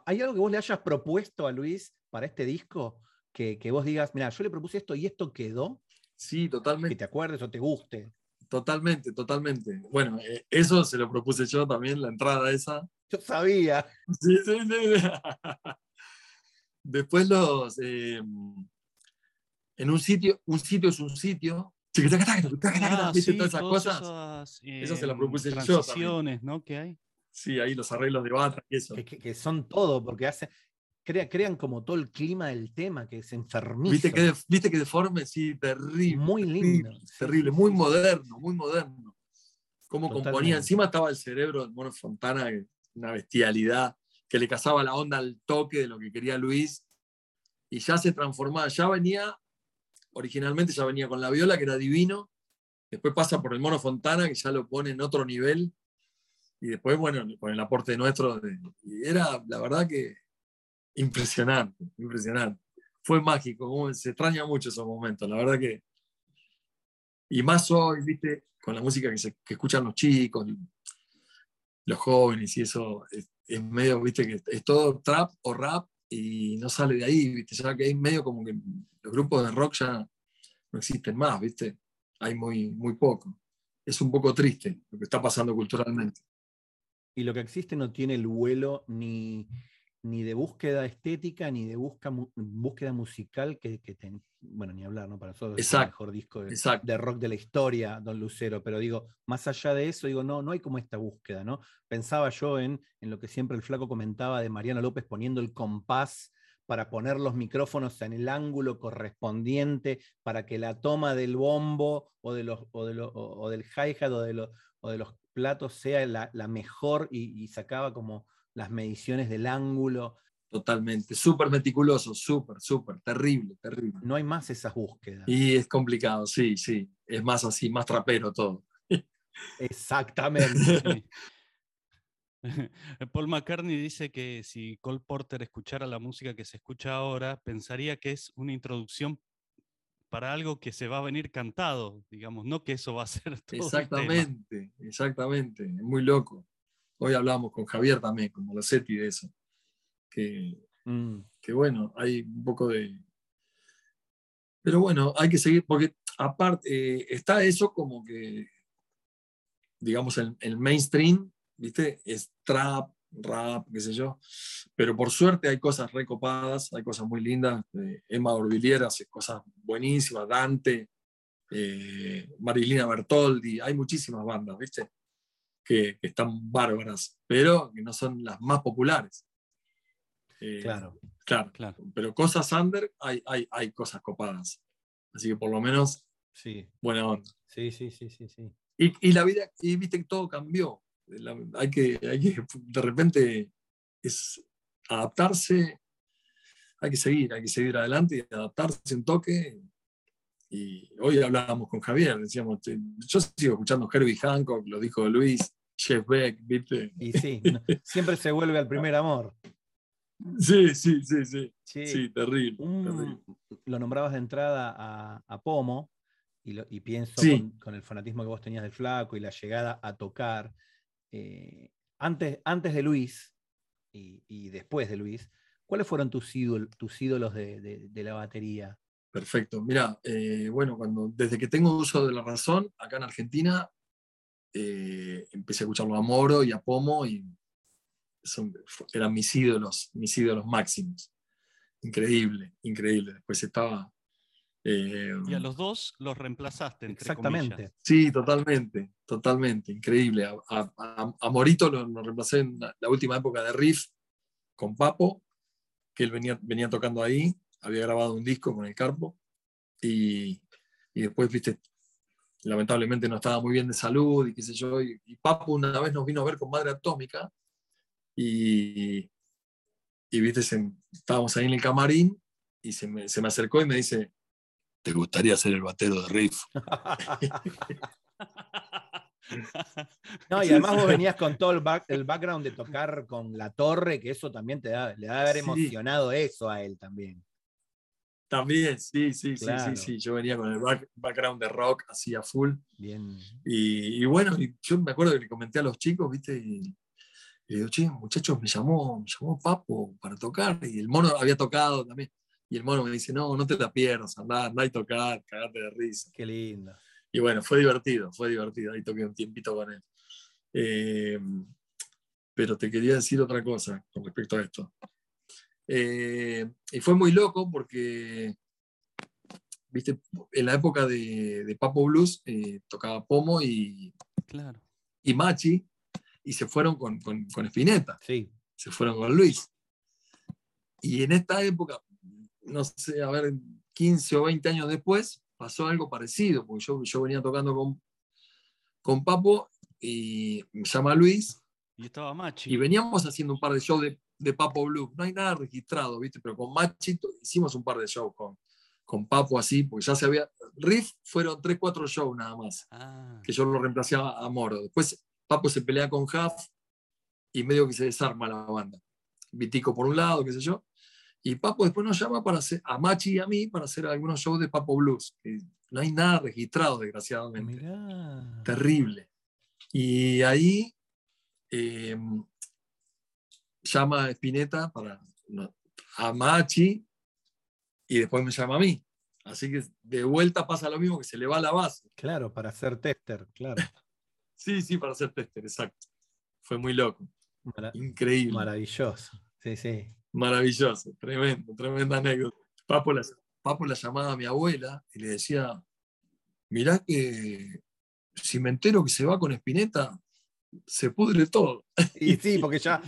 ¿Hay algo que vos le hayas propuesto a Luis para este disco que, vos digas, mira, yo le propuse esto y esto quedó? Sí, totalmente. Que te acuerdes o te guste. Totalmente, totalmente. Bueno, eh, eso se lo propuse yo también, la entrada esa. Yo sabía. Sí, sí, sí. Después los... Eh, en un sitio, un sitio es un sitio. Ah, sí, todas esas cosas? eso se lo propuse yo también. ¿no? que hay. Sí, ahí los arreglos de bata y eso. Que, que, son todo, porque hace, crean como todo el clima del tema, que es enfermizo. ¿Viste que, viste que deforme? Sí, terrible. Muy lindo. Terrible, muy moderno, muy moderno. Cómo componía. Encima estaba el cerebro del Mono Fontana, una bestialidad, que le cazaba la onda al toque de lo que quería Luis. Y ya se transformaba, ya venía, originalmente ya venía con la viola, que era divino. Después pasa por el Mono Fontana, que ya lo pone en otro nivel. Y después, bueno, con el aporte nuestro. y era, la verdad que Impresionante, impresionante. Fue mágico, se extraña mucho esos momentos, la verdad que. Y más hoy, viste, con la música que, escuchan los chicos, los jóvenes y eso, es, medio, viste, que es todo trap o rap y no sale de ahí, viste, ya que hay medio como que los grupos de rock ya no existen más, viste, hay muy, muy poco. Es un poco triste lo que está pasando culturalmente. Y lo que existe no tiene el vuelo ni, ni de búsqueda estética, ni de búsqueda musical que, bueno, ni hablar, ¿no? Para nosotros es el mejor disco de, rock de la historia, Don Lucero, pero digo, más allá de eso, digo, no, no hay como esta búsqueda, ¿no? Pensaba yo en, en lo que siempre el flaco comentaba de Mariano López poniendo el compás para poner los micrófonos en el ángulo correspondiente, para que la toma del bombo o, de los, o, de o del hi-hat o, de o de los platos sea la, mejor y sacaba como las mediciones del ángulo. Totalmente, súper meticuloso, súper, súper, terrible, terrible. No hay más esas búsquedas. Y es complicado, sí, sí, es más así, más trapero todo. Exactamente. Paul McCartney dice que si Cole Porter escuchara la música que se escucha ahora, pensaría que es una introducción para algo que se va a venir cantado, digamos, no que eso va a ser todo. Exactamente, exactamente, es muy loco. Hoy hablábamos con Javier también, con Molosetti de eso. Mm. Que, bueno, hay un poco de. Pero bueno, hay que seguir, porque aparte, eh, está eso como que, digamos, el, el, mainstream, ¿viste? Es trap, rap, qué sé yo. Pero por suerte hay cosas recopadas, hay cosas muy lindas. Eh, Emma Orvillier hace cosas buenísimas, Dante, eh, Marilina Bertoldi, hay muchísimas bandas, ¿viste? Que, están bárbaras, pero que no son las más populares. Eh, claro. claro. Claro, pero cosas under hay, hay, hay cosas copadas. Así que por lo menos Sí. Buena onda. Sí, sí, sí, sí, sí. Y, y la vida, y viste que todo cambió. La- hay, que, hay que, de repente, es adaptarse, hay que seguir, hay que seguir adelante y adaptarse un toque. Y hoy hablábamos con Javier, decíamos, yo sigo escuchando Herbie Hancock, lo dijo Luis, Beck, ¿viste? Y sí, no, siempre se vuelve al primer amor. Sí, sí, sí, sí. Che, Sí, terrible. terrible. lo nombrabas de entrada a, a Pomo y, lo- y pienso Sí. con, con el fanatismo que vos tenías del flaco y la llegada a tocar. eh, antes, antes de Luis y, y después de Luis, ¿cuáles fueron tus, ídol- tus ídolos de, de- de la batería? Perfecto. Mira, eh, bueno, cuando, desde que tengo uso de la razón, acá en Argentina, eh, empecé a escucharlo a Moro y a Pomo y son- eran mis ídolos, mis ídolos máximos. Increíble, increíble. Después estaba... eh, Y a los dos los reemplazaste, entre Exactamente. comillas. Sí, totalmente, totalmente, increíble. A, a- a- a Morito lo, lo reemplacé en la, la última época de Riff con Papo, que él venía, venía tocando ahí, había grabado un disco con el Carpo, y, y después, viste, lamentablemente no estaba muy bien de salud y qué sé yo, y, y Papo una vez nos vino a ver con Madre Atómica, y, y viste, se- estábamos ahí en el camarín, y se me, se me acercó y me dice, ¿te gustaría ser el batero de Riff? No, y además vos venías con todo el, back- el background de tocar con la torre, que eso también te da, le da haber Sí. emocionado eso a él también. También, sí, sí, sí, Claro. sí, sí. Yo venía con el back- background de rock así a full. Bien. Y, y bueno, y yo me acuerdo que le comenté a los chicos, ¿viste? Y, y le digo, che, muchachos, me llamó, me llamó Papo para tocar. Y el mono había tocado también. Y el mono me dice, no, no te la pierdas, andá, andá y tocar, cagate de risa. Qué lindo. Y bueno, fue divertido, fue divertido. Ahí toqué un tiempito con él. Eh, pero te quería decir otra cosa con respecto a esto. Eh, y fue muy loco porque, viste, en la época de, de Papo Blues eh, tocaba Pomo y, Claro. y Machi y se fueron con, con, con Spinetta, Sí. se fueron con Luis. Y en esta época, no sé, a ver, 15 o 20 años después, pasó algo parecido, porque yo, yo venía tocando con, con Papo y me llama Luis Y estaba Machi. y veníamos haciendo un par de shows de, de Papo Blue. No hay nada registrado, ¿viste? Pero con Machito hicimos un par de shows con, con Papo así, porque ya se había. Riff fueron 3, 4 shows nada más, Ah, que yo lo reemplacé a, a Moro. Después Papo se pelea con Huff y medio que se desarma la banda. Vitico por un lado, qué sé yo. Y Papo después nos llama para hacer, a Machi y a mí para hacer algunos shows de Papo Blues. que no hay nada registrado, desgraciadamente Mirá. terrible. Y ahí eh, llama a Spinetta para, no, a Machi y después me llama a mí. Así que de vuelta pasa lo mismo, que se le va la base. Claro, para ser tester, claro. Sí, sí, para hacer tester, exacto. Fue muy loco, Mara- increíble, maravilloso. Sí, sí. maravilloso, tremendo, tremenda anécdota. Papo la, Papo la llamaba a mi abuela y le decía, mirá que si me entero que se va con Spinetta, se pudre todo. Y sí, porque ya,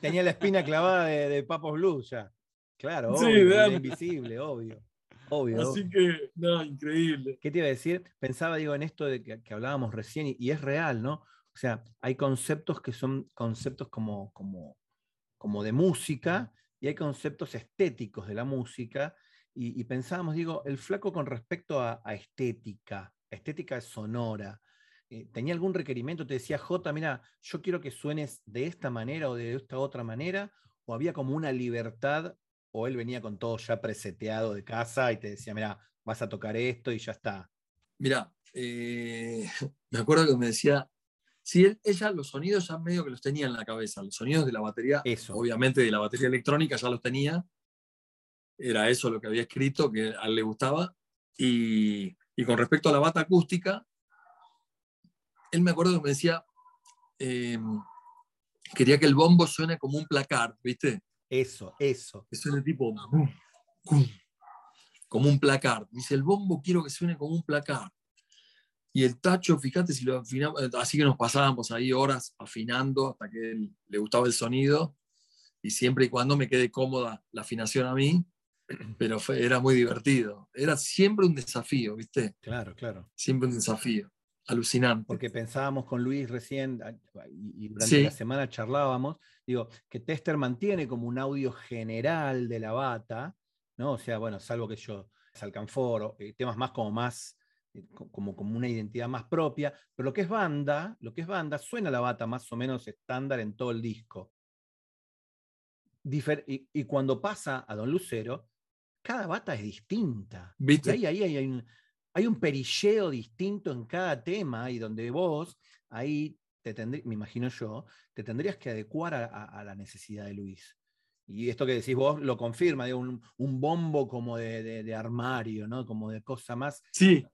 tenía la espina clavada de, de Papos Blues ya. Claro, obvio, era invisible, obvio. Obvio. Así obvio. que, no, increíble. ¿Qué te iba a decir? Pensaba, digo, en esto de que, que hablábamos recién, y, y es real, ¿no? O sea, hay conceptos que son conceptos como, como, como de música, y hay conceptos estéticos de la música, y, y pensábamos, digo, el flaco con respecto a, a estética, estética sonora, eh, ¿tenía algún requerimiento? Te decía, J, mira, yo quiero que suenes de esta manera o de esta otra manera, o había como una libertad, o él venía con todo ya preseteado de casa y te decía, mira, vas a tocar esto y ya está. Mira, eh, me acuerdo que me decía, sí, él- ella los sonidos ya medio que los tenía en la cabeza, los sonidos de la batería, Eso. obviamente de la batería electrónica ya los tenía, era eso lo que había escrito, que a él le gustaba, y, y con respecto a la bata acústica, él me acuerdo que me decía, eh, quería que el bombo suene como un placar, ¿viste? Eso, eso. que suene tipo como un placar. Dice, el bombo quiero que suene como un placar. Y el tacho, fíjate si lo afinamos, así que nos pasábamos ahí horas afinando hasta que él, le gustaba el sonido y siempre y cuando me quede cómoda la afinación a mí. pero fue, era muy divertido. Era siempre un desafío, ¿viste? Claro, claro. Siempre un desafío. Alucinante. Porque pensábamos con Luis recién, y durante la semana charlábamos, digo, que Tester mantiene como un audio general de la bata, ¿no? O sea, bueno, salvo que yo, Salcanforo, eh, temas más como más, eh, como, como una identidad más propia, pero lo que es banda, lo que es banda, suena la bata más o menos estándar en todo el disco. y, y, cuando pasa a Don Lucero, cada bata es distinta. ¿Viste? ahí, ahí hay, un, hay un perilleo distinto en cada tema y donde vos ahí te tendrías, me imagino yo, te tendrías que adecuar a, la necesidad de Luis. Y esto que decís vos lo confirma, digo, un, bombo como de, armario, ¿no? Como de cosa más. Sí.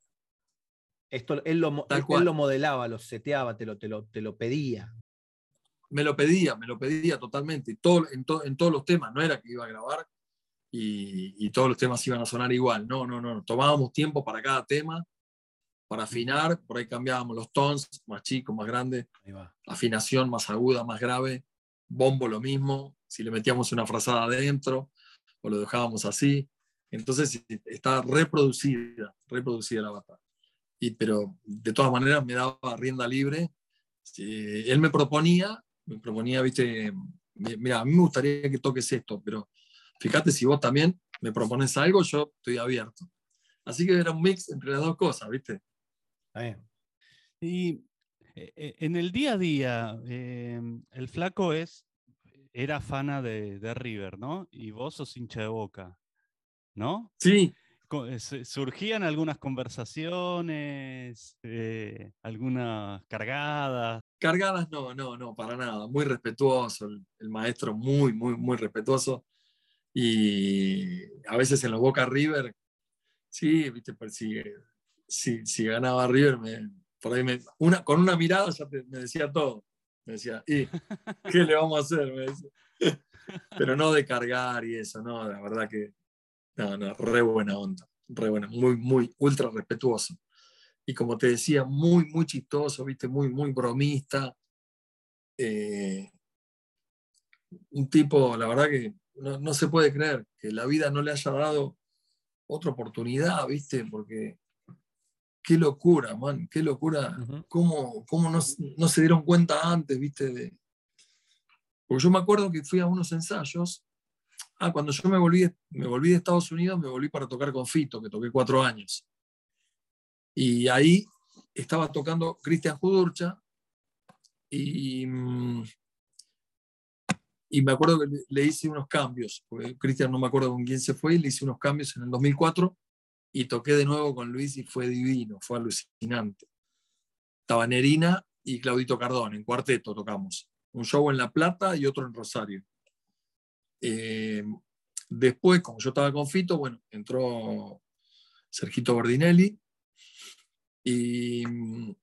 Esto, él, lo, él, lo modelaba, lo seteaba, te lo, te, lo, te lo pedía. Me lo pedía, me lo pedía totalmente. Todo, en, en todos los temas, no era que iba a grabar y, todos los temas iban a sonar igual. No, no, no. Tomábamos tiempo para cada tema, para afinar. Por ahí cambiábamos los tones, más chicos, más grandes. Afinación más aguda, más grave. Bombo lo mismo. Si le metíamos una frazada adentro o lo dejábamos así. Entonces está reproducida, reproducida la bata. Y, pero de todas maneras me daba rienda libre. él me proponía, me proponía, viste, mira, a mí me gustaría que toques esto, pero Fíjate, si vos también me propones algo, yo estoy abierto. Así que era un mix entre las dos cosas, ¿viste? Y eh, eh, en el día a día, em, el flaco es, era fana de, River, ¿no? Y vos sos hincha de boca, ¿no? Sí. Eh, surgían algunas conversaciones, algunas cargadas. Cargadas no, no, no, para nada. Muy respetuoso, el maestro muy, muy, muy respetuoso. Y a veces en los Boca River, sí, viste, pues, si, si, ganaba River, por ahí me, una, con una mirada ya me decía todo. Me decía, ¿y qué le vamos a hacer? Pero no de cargar y eso, no, la verdad que, no, no, re buena onda, re buena, muy, muy, ultra respetuoso. Y como te decía, muy, muy chistoso, viste, muy, muy bromista. Eh, un tipo, la verdad que no, se puede creer que la vida no le haya dado otra oportunidad, ¿viste? Porque qué locura, man, qué locura. ¿Cómo, cómo no, se dieron cuenta antes, viste? De... Porque yo me acuerdo que fui a unos ensayos. Ah, cuando yo me volví, me volví de Estados Unidos, me volví para tocar con Fito, que toqué cuatro años. Y ahí estaba tocando Cristian Judurcha y mm, y me acuerdo que le, hice unos cambios, porque Cristian no me acuerdo con quién se fue, y le hice unos cambios en el 2004 y toqué de nuevo con Luis y fue divino, fue alucinante. Estaba Nerina y Claudito Cardón, en cuarteto tocamos. Un show en La Plata y otro en Rosario. Eh, después, como yo estaba con Fito, bueno, entró Sergito Bordinelli y, y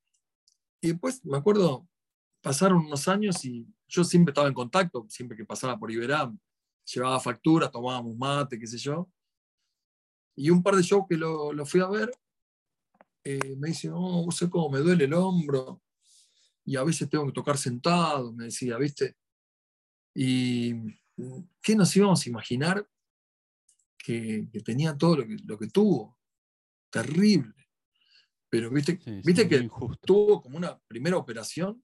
después me acuerdo, pasaron unos años y yo siempre estaba en contacto, siempre que pasaba por Iberá, llevaba facturas, tomábamos mate, qué sé yo. Y un par de shows que lo, lo fui a ver, eh, me dice, no, no sé cómo me duele el hombro, y a veces tengo que tocar sentado, me decía, ¿viste? Y ¿qué nos íbamos a imaginar que, que tenía todo lo que, lo que tuvo? Terrible. Pero viste, viste que tuvo como una primera operación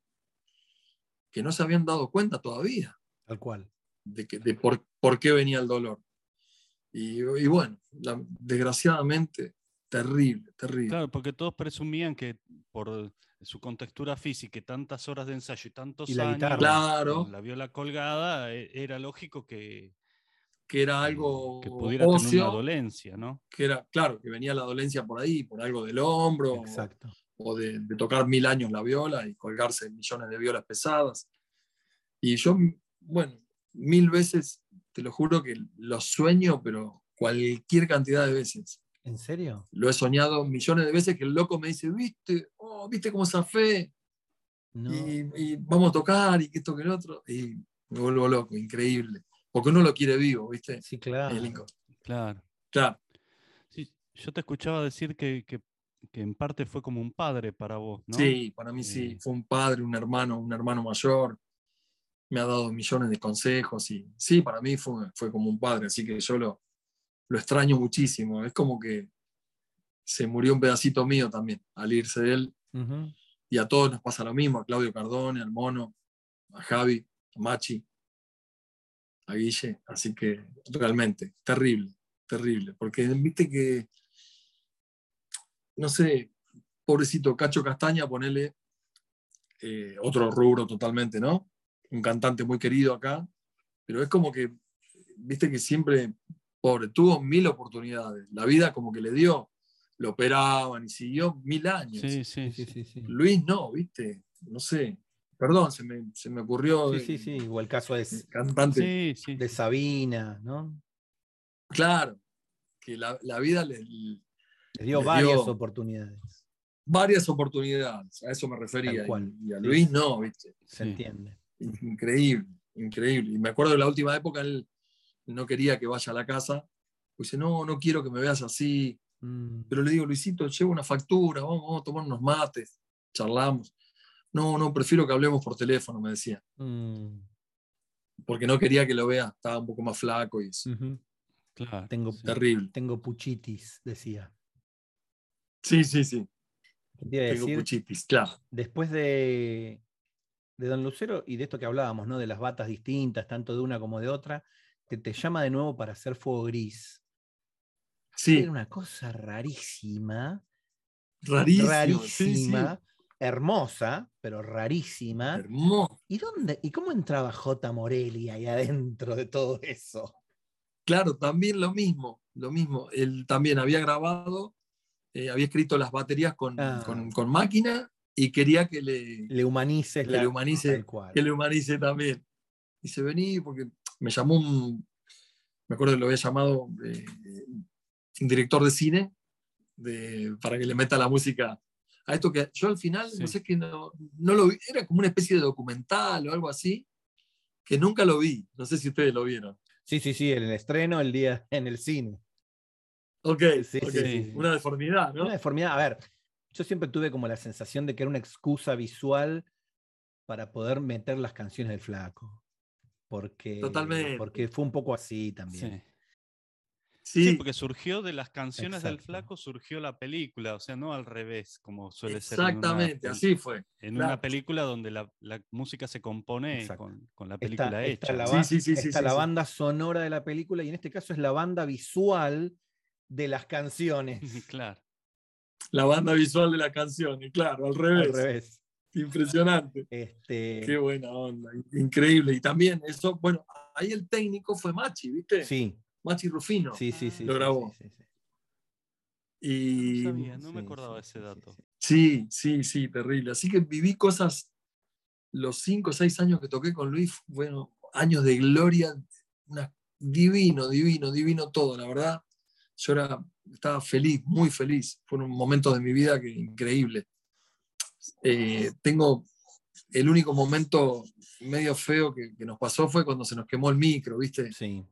que no se habían dado cuenta todavía. Tal cual. De, que, de por, por, qué venía el dolor. Y, y bueno, desgraciadamente, terrible, terrible. Claro, porque todos presumían que por su contextura física y tantas horas de ensayo y tantos la años, claro. la viola colgada, e, era lógico que, que era algo que pudiera tener una dolencia, ¿no? Que era, claro, que venía la dolencia por ahí, por algo del hombro. Exacto o de, tocar mil años la viola y colgarse millones de violas pesadas. Y yo, bueno, mil veces, te lo juro que lo sueño, pero cualquier cantidad de veces. ¿En serio? Lo he soñado millones de veces que el loco me dice, viste, oh, viste cómo esa fe. Y, vamos a tocar y que esto que el otro. Y me vuelvo loco, increíble. Porque uno lo quiere vivo, ¿viste? Sí, claro. Claro. Claro. Sí, yo te escuchaba decir que, que que en parte fue como un padre para vos, ¿no? Sí, para mí sí, eh, fue un padre, un hermano, un hermano mayor, me ha dado millones de consejos y sí, para mí fue, fue como un padre, así que yo lo, lo extraño muchísimo. Es como que se murió un pedacito mío también al irse de él. Y a todos nos pasa lo mismo, a Claudio Cardone, al Mono, a Javi, a Machi, a Guille. Así que realmente, terrible, terrible. Porque viste que, no sé, pobrecito Cacho Castaña, ponele eh, otro rubro totalmente, ¿no? Un cantante muy querido acá, pero es como que, viste que siempre, pobre, tuvo mil oportunidades. La vida como que le dio, lo operaban y siguió mil años. Sí, sí, Sí, sí. Luis no, viste, no sé. Perdón, se me, se me ocurrió. Sí, sí, sí. O el caso es Cantante. Sí, sí. de Sabina, ¿no? Claro, que la, la vida le, Le dio Le varias dio- oportunidades. varias oportunidades, a eso me refería. Cual. Y, y a. Luis no, viste. Se Sí. entiende. Increíble, increíble. Y me acuerdo de la última época, él no quería que vaya a la casa. Pues dice, no, no quiero que me veas así. Mm, Pero le digo, Luisito, llevo una factura, vamos, vamos a tomar unos mates, charlamos. No, no, prefiero que hablemos por teléfono, me decía. mm, Porque no quería que lo vea, estaba un poco más flaco y es ujú. Claro. Tengo- terrible. Tengo puchitis, decía. Sí, sí, sí. ¿Qué te iba a Tengo decir? puchitis, claro. Después de, de Don Lucero y de esto que hablábamos, ¿no? De las batas distintas, tanto de una como de otra, que te llama de nuevo para hacer fuego gris. Sí, Era una cosa rarísima, rarísimo. sí, sí. rarísima, hermosa, pero rarísima. Hermoso. ¿Y dónde? ¿Y cómo entraba J. Morelli ahí adentro de todo eso? Claro, también lo mismo, lo mismo. Él también había grabado, eh, había escrito las baterías con, Ah. con- con máquina y quería que le, Le humanices que la le humanice, que le humanice también. Dice, vení, porque me llamó un, me acuerdo que lo había llamado eh, un director de cine de- para que le meta la música a esto que yo al final, no sé que no, no lo vi, era como una especie de documental o algo así, que nunca lo vi, no sé si ustedes lo vieron. Sí, sí, sí, el estreno, el día en el cine. Ok, Sí, ok, sí, sí. una deformidad, ¿no? Una deformidad. A ver, yo siempre tuve como la sensación de que era una excusa visual para poder meter las canciones del flaco. Porque, Totalmente. porque fue un poco así también. Sí. Sí, Sí, porque surgió de las canciones del flaco, surgió la película, o sea, no al revés, como suele ser. exactamente, así fue. En claro. una película donde la, la música se compone con, con la película hecha. la, ¿no? Sí, sí, sí, sí, está sí, la sí. banda sonora de la película y en este caso es la banda visual de las canciones. claro. La banda visual de la canción, y claro, al revés. Al revés. Impresionante. Este, Qué buena onda, increíble. Y también eso, bueno, ahí el técnico fue Machi, ¿viste? sí, Machi Rufino. sí, sí, sí. Lo grabó. sí, sí, sí. Y No sabía, no me acordaba de sí, ese sí, dato. sí, sí, sí, sí, terrible. Así que viví cosas, los cinco o seis años que toqué con Luis, bueno, años de gloria, una- divino, divino, divino todo, la verdad. Yo era, estaba feliz, muy feliz. Fueron momentos de mi vida que increíble. Eh, tengo el único momento medio feo que, que nos pasó fue cuando se nos quemó el micro, ¿viste? Sí.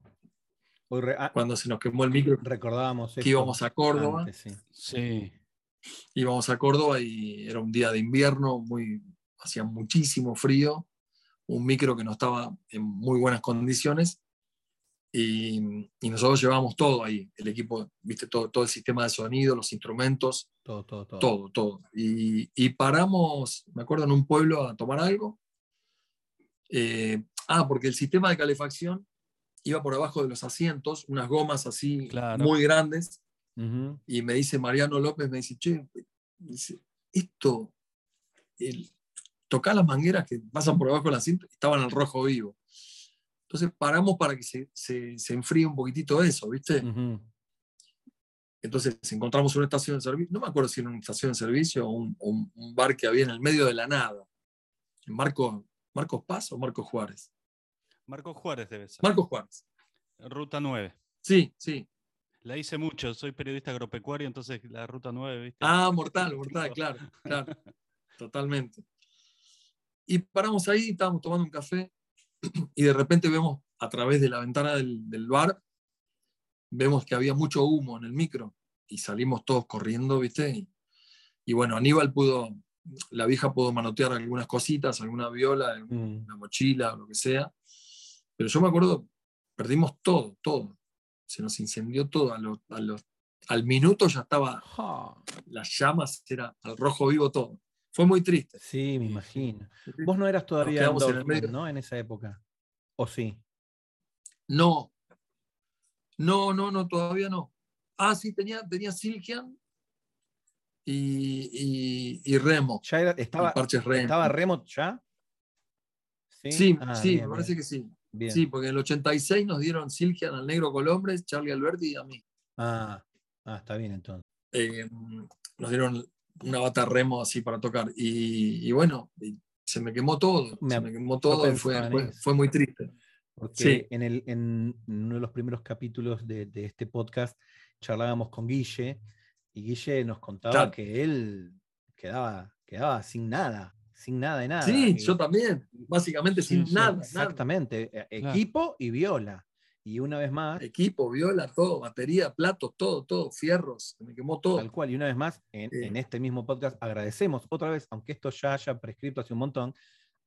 Re- ah, Cuando se nos quemó el micro, recordábamos que íbamos a Córdoba. antes, sí. Sí. íbamos a Córdoba y era un día de invierno, muy, hacía muchísimo frío, un micro que no estaba en muy buenas condiciones y, y nosotros llevábamos todo ahí, el equipo, viste, todo, todo el sistema de sonido, los instrumentos, Todo, todo, todo. todo, todo. Y, y paramos, me acuerdo, en un pueblo a tomar algo. Eh, ah, porque el sistema de calefacción iba por abajo de los asientos, unas gomas así Claro. muy grandes, y me dice Mariano López, me dice, che, dice, esto, el, tocá las mangueras que pasan por abajo del asiento, estaban al rojo vivo. Entonces paramos para que se, se, se enfríe un poquitito eso, ¿viste? Entonces encontramos una estación de servicio, no me acuerdo si era una estación de servicio o un, o un- bar que había en el medio de la nada. Marco, ¿Marcos Paz o Marcos Juárez? Marcos Juárez debe ser. Marcos Juárez. Ruta 9. Sí, sí. La hice mucho, soy periodista agropecuario, entonces la ruta 9, ¿viste? Ah, mortal, mortal, claro, claro. Totalmente. Y paramos ahí, estábamos tomando un café y de repente vemos a través de la ventana del, del bar, vemos que había mucho humo en el micro y salimos todos corriendo, ¿viste? Y, y bueno, Aníbal pudo, la vieja pudo manotear algunas cositas, alguna viola, alguna Mm. mochila o lo que sea. Pero yo me acuerdo, perdimos todo, todo. se nos incendió todo. A los- a los- al minuto ya estaba, las llamas, era al rojo vivo todo. Fue muy triste. Sí, me imagino. Vos no eras todavía en el Dortmund, medio. ¿no? En esa época. ¿O sí? No, no, no, no, todavía no. Ah, sí, tenía, tenía Silkian y, y- y Remo. ¿Ya era- estaba, Remo. ¿Estaba Remot ya? Sí, Ah, sí, bien, me parece bien, que sí. bien. Sí, porque en el 86 nos dieron Silkian al negro Colombres, Charlie Alberti y a mí. Ah, ah, está bien entonces. Eh, nos dieron una bata remo así para tocar. Y, y bueno, y se me quemó todo. Me- se me quemó todo y fue, fue, muy triste. Porque Sí. en, el, en uno de los primeros capítulos de, de este podcast charlábamos con Guille y Guille nos contaba Claro. que él quedaba, quedaba sin nada, sin nada de nada. Sí, que- yo también. Básicamente sin Sí, nada, nada. Exactamente, Claro. equipo y viola. Y una vez más, Equipo, viola, todo, batería, platos, todo, todo, fierros, se me quemó todo. Tal cual, y una vez más, en, este mismo podcast agradecemos otra vez, aunque esto ya haya prescrito hace un montón,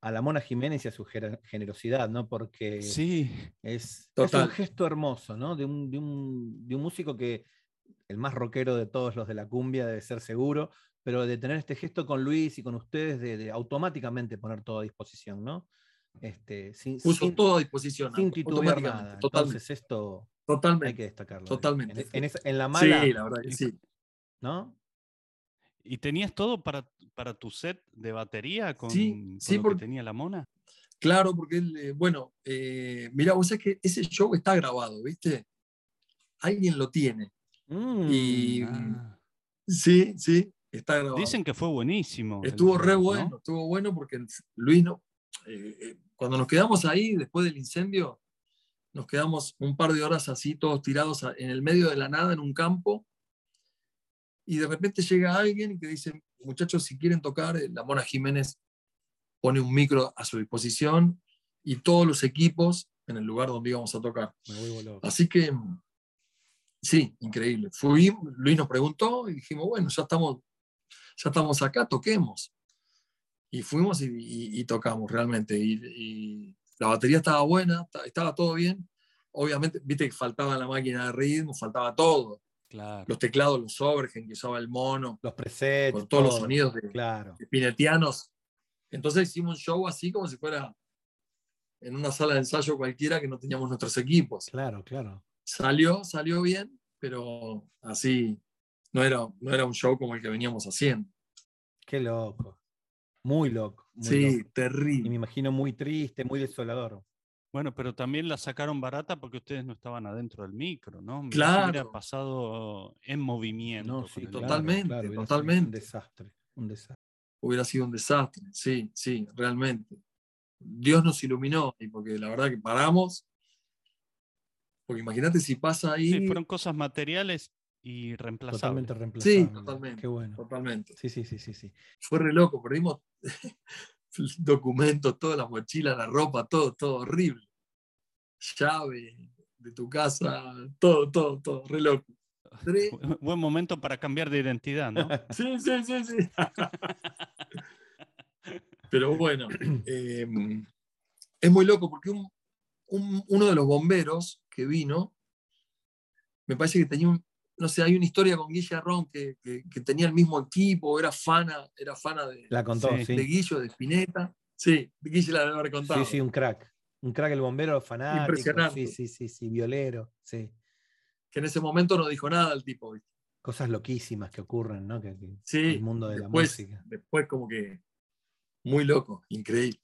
a la Mona Jiménez y a su gener- generosidad, ¿no? Porque Sí, es, es un gesto hermoso, ¿no? De un, de, un, de un músico que el más rockero de todos los de la cumbia debe ser seguro, pero de tener este gesto con Luis y con ustedes, de, de automáticamente poner todo a disposición, ¿no? Este, sin, Puso sin- todo a disposición. sin titubear nada. Totalmente. Entonces esto hay totalmente. que destacarlo. totalmente. En, en esa- en la mala, Sí, la verdad que sí. ¿no? ¿y tenías todo para, para tu set de batería con, Sí, con sí, lo porque- que tenía la mona? Claro, porque él, eh, bueno, eh, mirá, vos sabés que ese show está grabado, ¿viste? Alguien lo tiene. Mm, Y Ah. sí, sí, está grabado. Dicen que fue buenísimo. el Estuvo re show, ¿no? bueno, estuvo bueno porque Luis no. Eh, eh, cuando nos quedamos ahí después del incendio, nos quedamos un par de horas así, todos tirados en el medio de la nada, en un campo, y de repente llega alguien que dice, muchachos, si quieren tocar, eh, la Mona Jiménez pone un micro a su disposición y todos los equipos en el lugar donde íbamos a tocar. me. Así que, mm, sí, increíble. Fui, Luis nos preguntó y dijimos, bueno, ya estamos, ya estamos acá, toquemos. Y fuimos y, y- y tocamos realmente. Y, y la batería estaba buena, ta- estaba todo bien. Obviamente, viste que faltaba la máquina de ritmo, faltaba todo. Claro. Los teclados, los overhead que usaba el mono, Los presets. con todos los todo, sonidos de, Claro. de pinetianos. Entonces hicimos un show así como si fuera en una sala de ensayo cualquiera que no teníamos nuestros equipos Claro, claro. salió, salió bien, pero así no era, no era un show como el que veníamos haciendo. Qué loco. Muy loco. muy sí, loco. Y me terrible. imagino muy triste, muy desolador. Bueno, pero también la sacaron barata porque ustedes no estaban adentro del micro, ¿no? Claro. hubiera pasado en movimiento. No, sí, claro, totalmente, claro, sido Un totalmente. desastre. Un desastre. Hubiera sido un desastre, sí, sí, realmente. Dios nos iluminó, y porque la verdad que paramos, porque imagínate si pasa ahí, Sí, fueron cosas materiales y reemplazables. Totalmente reemplazable. Sí, totalmente. Qué bueno. totalmente. Sí, sí, sí, sí, sí. Fue re loco, perdimos documentos, toda la mochila, la ropa, todo, todo horrible. Llave de tu casa, todo, todo, todo, re loco. Re- Buen momento para cambiar de identidad, ¿no? Sí, sí, sí, sí. Pero bueno, eh, es muy loco porque un- un- uno de los bomberos que vino, me parece que tenía un, no sé, hay una historia con Guille Arrón que, que- que tenía el mismo equipo, era fana, era fana de, La contó, Sí. sí. de Guillo, de Spinetta. Sí, Guille la debe haber contado. Sí, sí, un crack. Un crack el bombero fanático. Impresionante. Sí, sí, sí, sí, violero. Sí. Que en ese momento no dijo nada el tipo. ¿viste? Cosas loquísimas que ocurren, ¿no? Que, que- Sí, el mundo de después, la música. Después como que muy loco, increíble.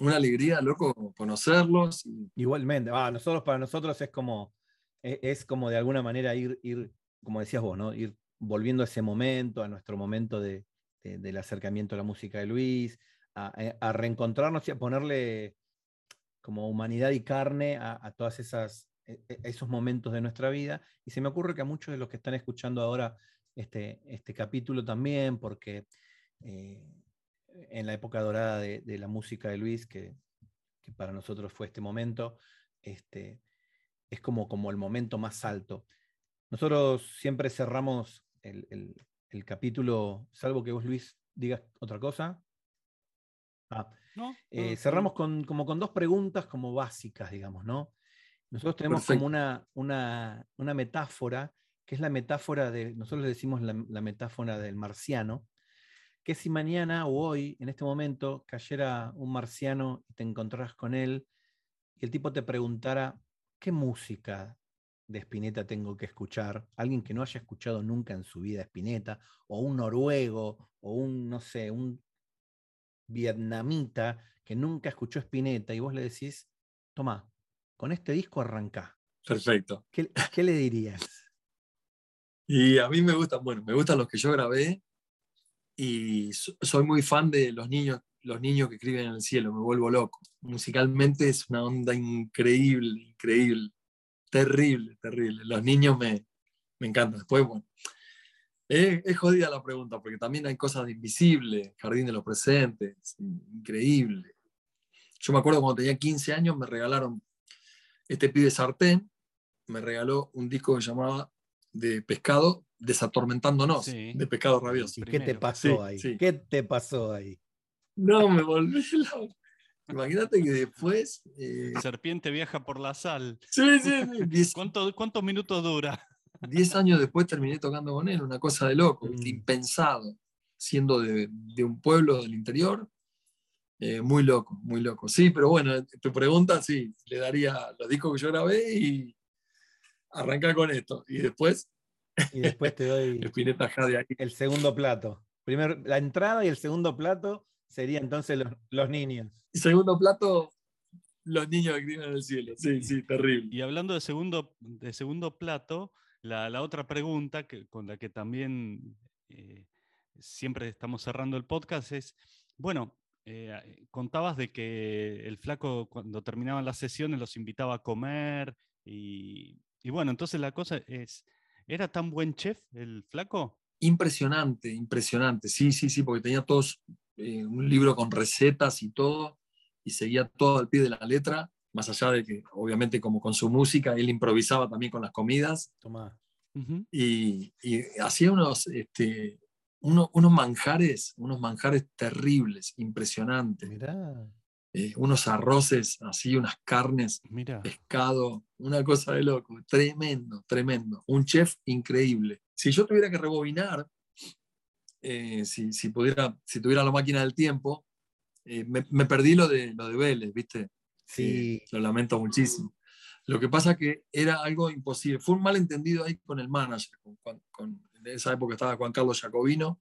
Una alegría, loco, conocerlos. y- Igualmente, ah, nosotros para nosotros es como, e- es, como de alguna manera ir, ir, como decías vos, ¿no? Ir volviendo a ese momento, a nuestro momento de, de- del acercamiento a la música de Luis, a, a- a reencontrarnos y a ponerle como humanidad y carne a, a todas esas e- e- esos momentos de nuestra vida. Y se me ocurre que a muchos de los que están escuchando ahora este, este capítulo también, porque eh, en la época dorada de, de la música de Luis, que, que para nosotros fue este momento, este, es como, como el momento más alto. Nosotros siempre cerramos el, el- el capítulo, salvo que vos, Luis, digas otra cosa. Ah, ¿No? eh, cerramos con, como con dos preguntas como básicas, digamos, ¿no? Nosotros tenemos como una, una, una, metáfora, que es la metáfora de, nosotros le decimos la, la, metáfora del marciano, que si mañana o hoy, en este momento, cayera un marciano y te encontrarás con él, y el tipo te preguntara, ¿qué música de Spinetta tengo que escuchar? Alguien que no haya escuchado nunca en su vida Spinetta, o un noruego, o un, no sé, un vietnamita que nunca escuchó Spinetta, y vos le decís, toma, con este disco arrancá. Perfecto. ¿Qué, ¿Qué, le dirías? Y a mí me gustan, bueno, me gustan los que yo grabé y soy muy fan de los niños, los niños que escriben en el cielo, me vuelvo loco. Musicalmente es una onda increíble, increíble, terrible, terrible. Los niños me, me encantan. Después, bueno, es, jodida la pregunta porque también hay cosas invisibles, Jardín de los Presentes, increíble. Yo me acuerdo cuando tenía 15 años me regalaron este pibe sartén, me regaló un disco que llamaba de pescado desatormentándonos, de pescado rabioso. ¿Qué te pasó ahí? ¿Qué te pasó ahí? No, me volví loco. Imagínate que después. Eh, Serpiente viaja por la sal. Sí, sí. sí. ¿Cuántos minutos dura? Diez años después terminé tocando con él, una cosa de loco, mm. impensado, siendo de, un pueblo del interior. Eh, muy loco, muy loco. Sí, pero bueno, tu pregunta, sí, le daría los discos que yo grabé y arrancar con esto. Y después. Y después te doy el segundo plato. Primero, la entrada y el segundo plato serían entonces los, niños. Y segundo plato, los niños que viven en el cielo. Sí, sí, terrible. Y hablando de segundo, de segundo plato, la, otra pregunta que, con la que también eh, siempre estamos cerrando el podcast es, bueno, eh, contabas de que el flaco cuando terminaban las sesiones los invitaba a comer y, y bueno, entonces la cosa es, ¿era tan buen chef el flaco? Impresionante, impresionante, sí, sí, sí, porque tenía todos eh, un libro con recetas y todo, y seguía todo al pie de la letra, más allá de que obviamente como con su música, él improvisaba también con las comidas. y, hacía unos, este, unos manjares, unos manjares terribles, impresionantes. Eh, unos arroces así, unas carnes, pescado, una cosa de loco, tremendo, tremendo, un chef increíble. Si yo tuviera que rebobinar, eh, si, si, pudiera, si tuviera la máquina del tiempo, eh, me, perdí lo de, lo de Vélez, ¿viste? Sí. lo lamento muchísimo. Lo que pasa que era algo imposible. Fue un malentendido ahí con el manager. Con, en esa época estaba Juan Carlos Jacobino.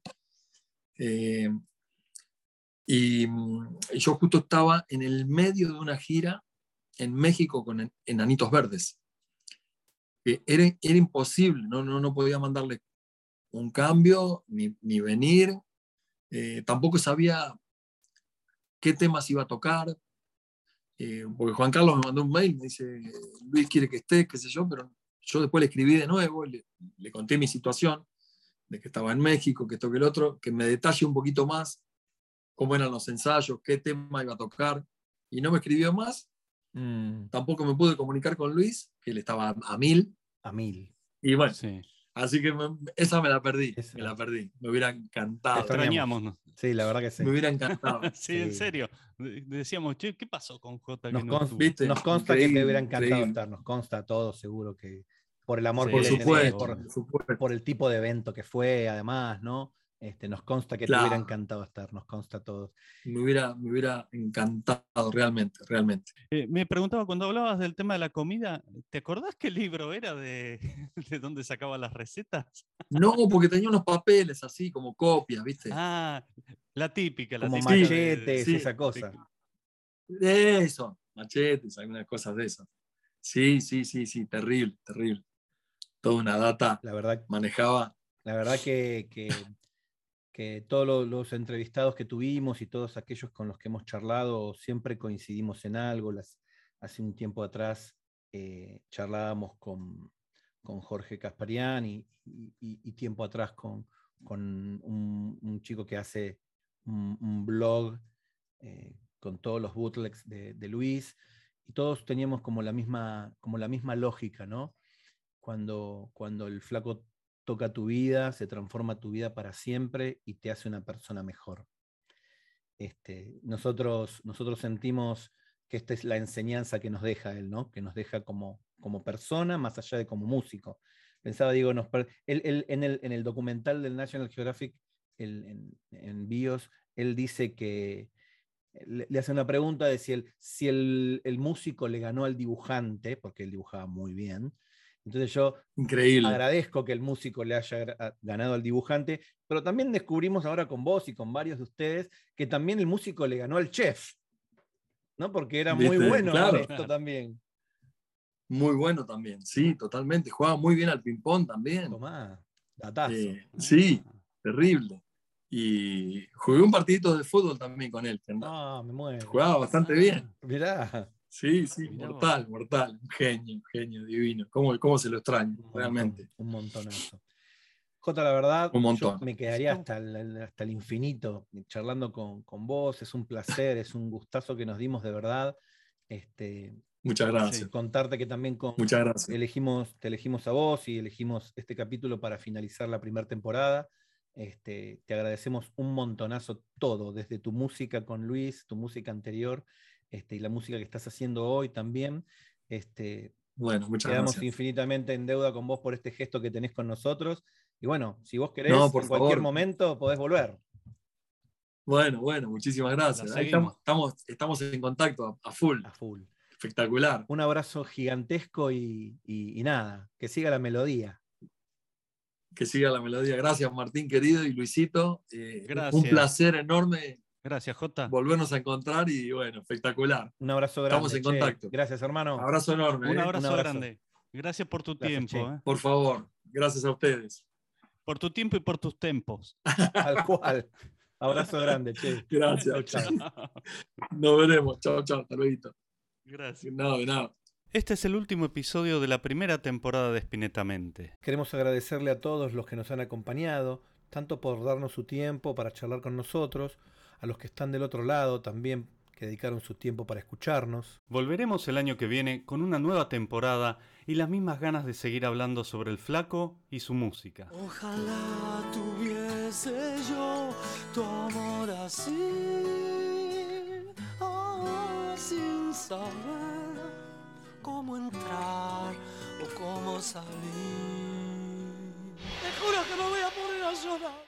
Mm, y, yo justo estaba en el medio de una gira en México con Enanitos Verdes. Era, era imposible, no, no, no podía mandarle un cambio ni, ni venir. Eh, tampoco sabía qué temas iba a tocar. Eh, porque Juan Carlos me mandó un mail, me dice, Luis quiere que esté, qué sé yo, pero yo después le escribí de nuevo, le, le conté mi situación, de que estaba en México, que esto que el otro, que me detalle un poquito más cómo eran los ensayos, qué tema iba a tocar, y no me escribió más. Mm. Tampoco me pude comunicar con Luis, que él estaba a mil. A mil. Y bueno, así que esa me la perdí, me la perdí. Me hubiera encantado. Extrañamos. Sí, la verdad que sí. Me hubiera encantado. sí, en serio. Decíamos, che, ¿qué pasó con J? Nos, consta que me hubiera encantado estar, nos consta a todos, seguro que por el amor por, supuesto, por, por, el tipo de evento que fue, además, ¿no? Este, nos consta que te hubiera encantado estar, nos consta a todos. Me hubiera, me hubiera encantado, realmente, realmente. Eh, me preguntaba, cuando hablabas del tema de la comida, ¿te acordás qué libro era de, de dónde sacaba las recetas? No, porque tenía unos papeles así, como copias, ¿viste? Ah, la típica, la como machetes, esa cosa. Eso, machetes, algunas cosas de esas. Sí, sí, sí, sí, terrible, terrible. Toda una data la verdad, manejaba. La verdad que, que todos los, entrevistados que tuvimos y todos aquellos con los que hemos charlado siempre coincidimos en algo. Hace un tiempo atrás eh, charlábamos con, Jorge Casparian y, tiempo atrás con, un, chico que hace un, blog eh, con todos los bootlegs de, Luis y todos teníamos como la misma, como la misma lógica, ¿no? Cuando, cuando el flaco toca tu vida, se transforma tu vida para siempre y te hace una persona mejor. Este, nosotros, nosotros sentimos que esta es la enseñanza que nos deja él, ¿no? Que nos deja como, como persona, más allá de como músico. Pensaba, digo, nos, él, en, el, en, el, documental del National Geographic, en, BIOS, él dice que le, hace una pregunta de si, el, si el, el, músico le ganó al dibujante, porque él dibujaba muy bien. Entonces yo Increíble. agradezco que el músico le haya ganado al dibujante, pero también descubrimos ahora con vos y con varios de ustedes que también el músico le ganó al chef. ¿no? Porque era muy bueno esto también. Muy bueno también, sí, totalmente. Jugaba muy bien al ping-pong también. Tomá, datazo. Eh, sí, terrible. Y jugué un partidito de fútbol también con él. Ah, me muero. Jugaba bastante bien. Mirá. Sí, sí, mortal, mortal. Un genio, un genio divino. ¿Cómo, cómo se lo extraño, realmente? Un montonazo. Jota, la verdad, un montón. me quedaría hasta el, hasta el infinito charlando con, con, vos. Es un placer, es un gustazo que nos dimos de verdad. Este, Muchas gracias. Contarte que también con, Muchas gracias. Elegimos, te elegimos a vos y elegimos este capítulo para finalizar la primera temporada. Este, te agradecemos un montonazo todo, desde tu música con Luis, tu música anterior este, y la música que estás haciendo hoy también. Este, bueno, muchas quedamos infinitamente en deuda con vos por este gesto que tenés con nosotros y bueno, si vos querés, en cualquier momento podés volver. Bueno, bueno, muchísimas gracias. estamos, estamos, en contacto a, full. A full. Espectacular. Un abrazo gigantesco y, nada, que siga la melodía. Que siga la melodía. Gracias, Martín, querido, y Luisito. Eh, un placer enorme. Gracias, Jota. Volvernos a encontrar y bueno, espectacular. Un abrazo grande. Estamos en contacto. Gracias, hermano. Abrazo enorme. Un, eh. abrazo, grande. Gracias por tu tiempo. Eh. Por favor, gracias a ustedes. Por tu tiempo y por tus tempos. Tal cual. Abrazo grande, che. Gracias. Chao. Nos veremos. Chao, chao. Hasta luego. Gracias. Nada, de nada. Este es el último episodio de la primera temporada de Espinetamente. Queremos agradecerle a todos los que nos han acompañado, tanto por darnos su tiempo para charlar con nosotros, a los que están del otro lado también, que dedicaron su tiempo para escucharnos. Volveremos el año que viene con una nueva temporada y las mismas ganas de seguir hablando sobre el flaco y su música. Ojalá tuviese yo tu amor así, oh, sin saber cómo entrar o cómo salir. Te juro que me voy a poner a llorar.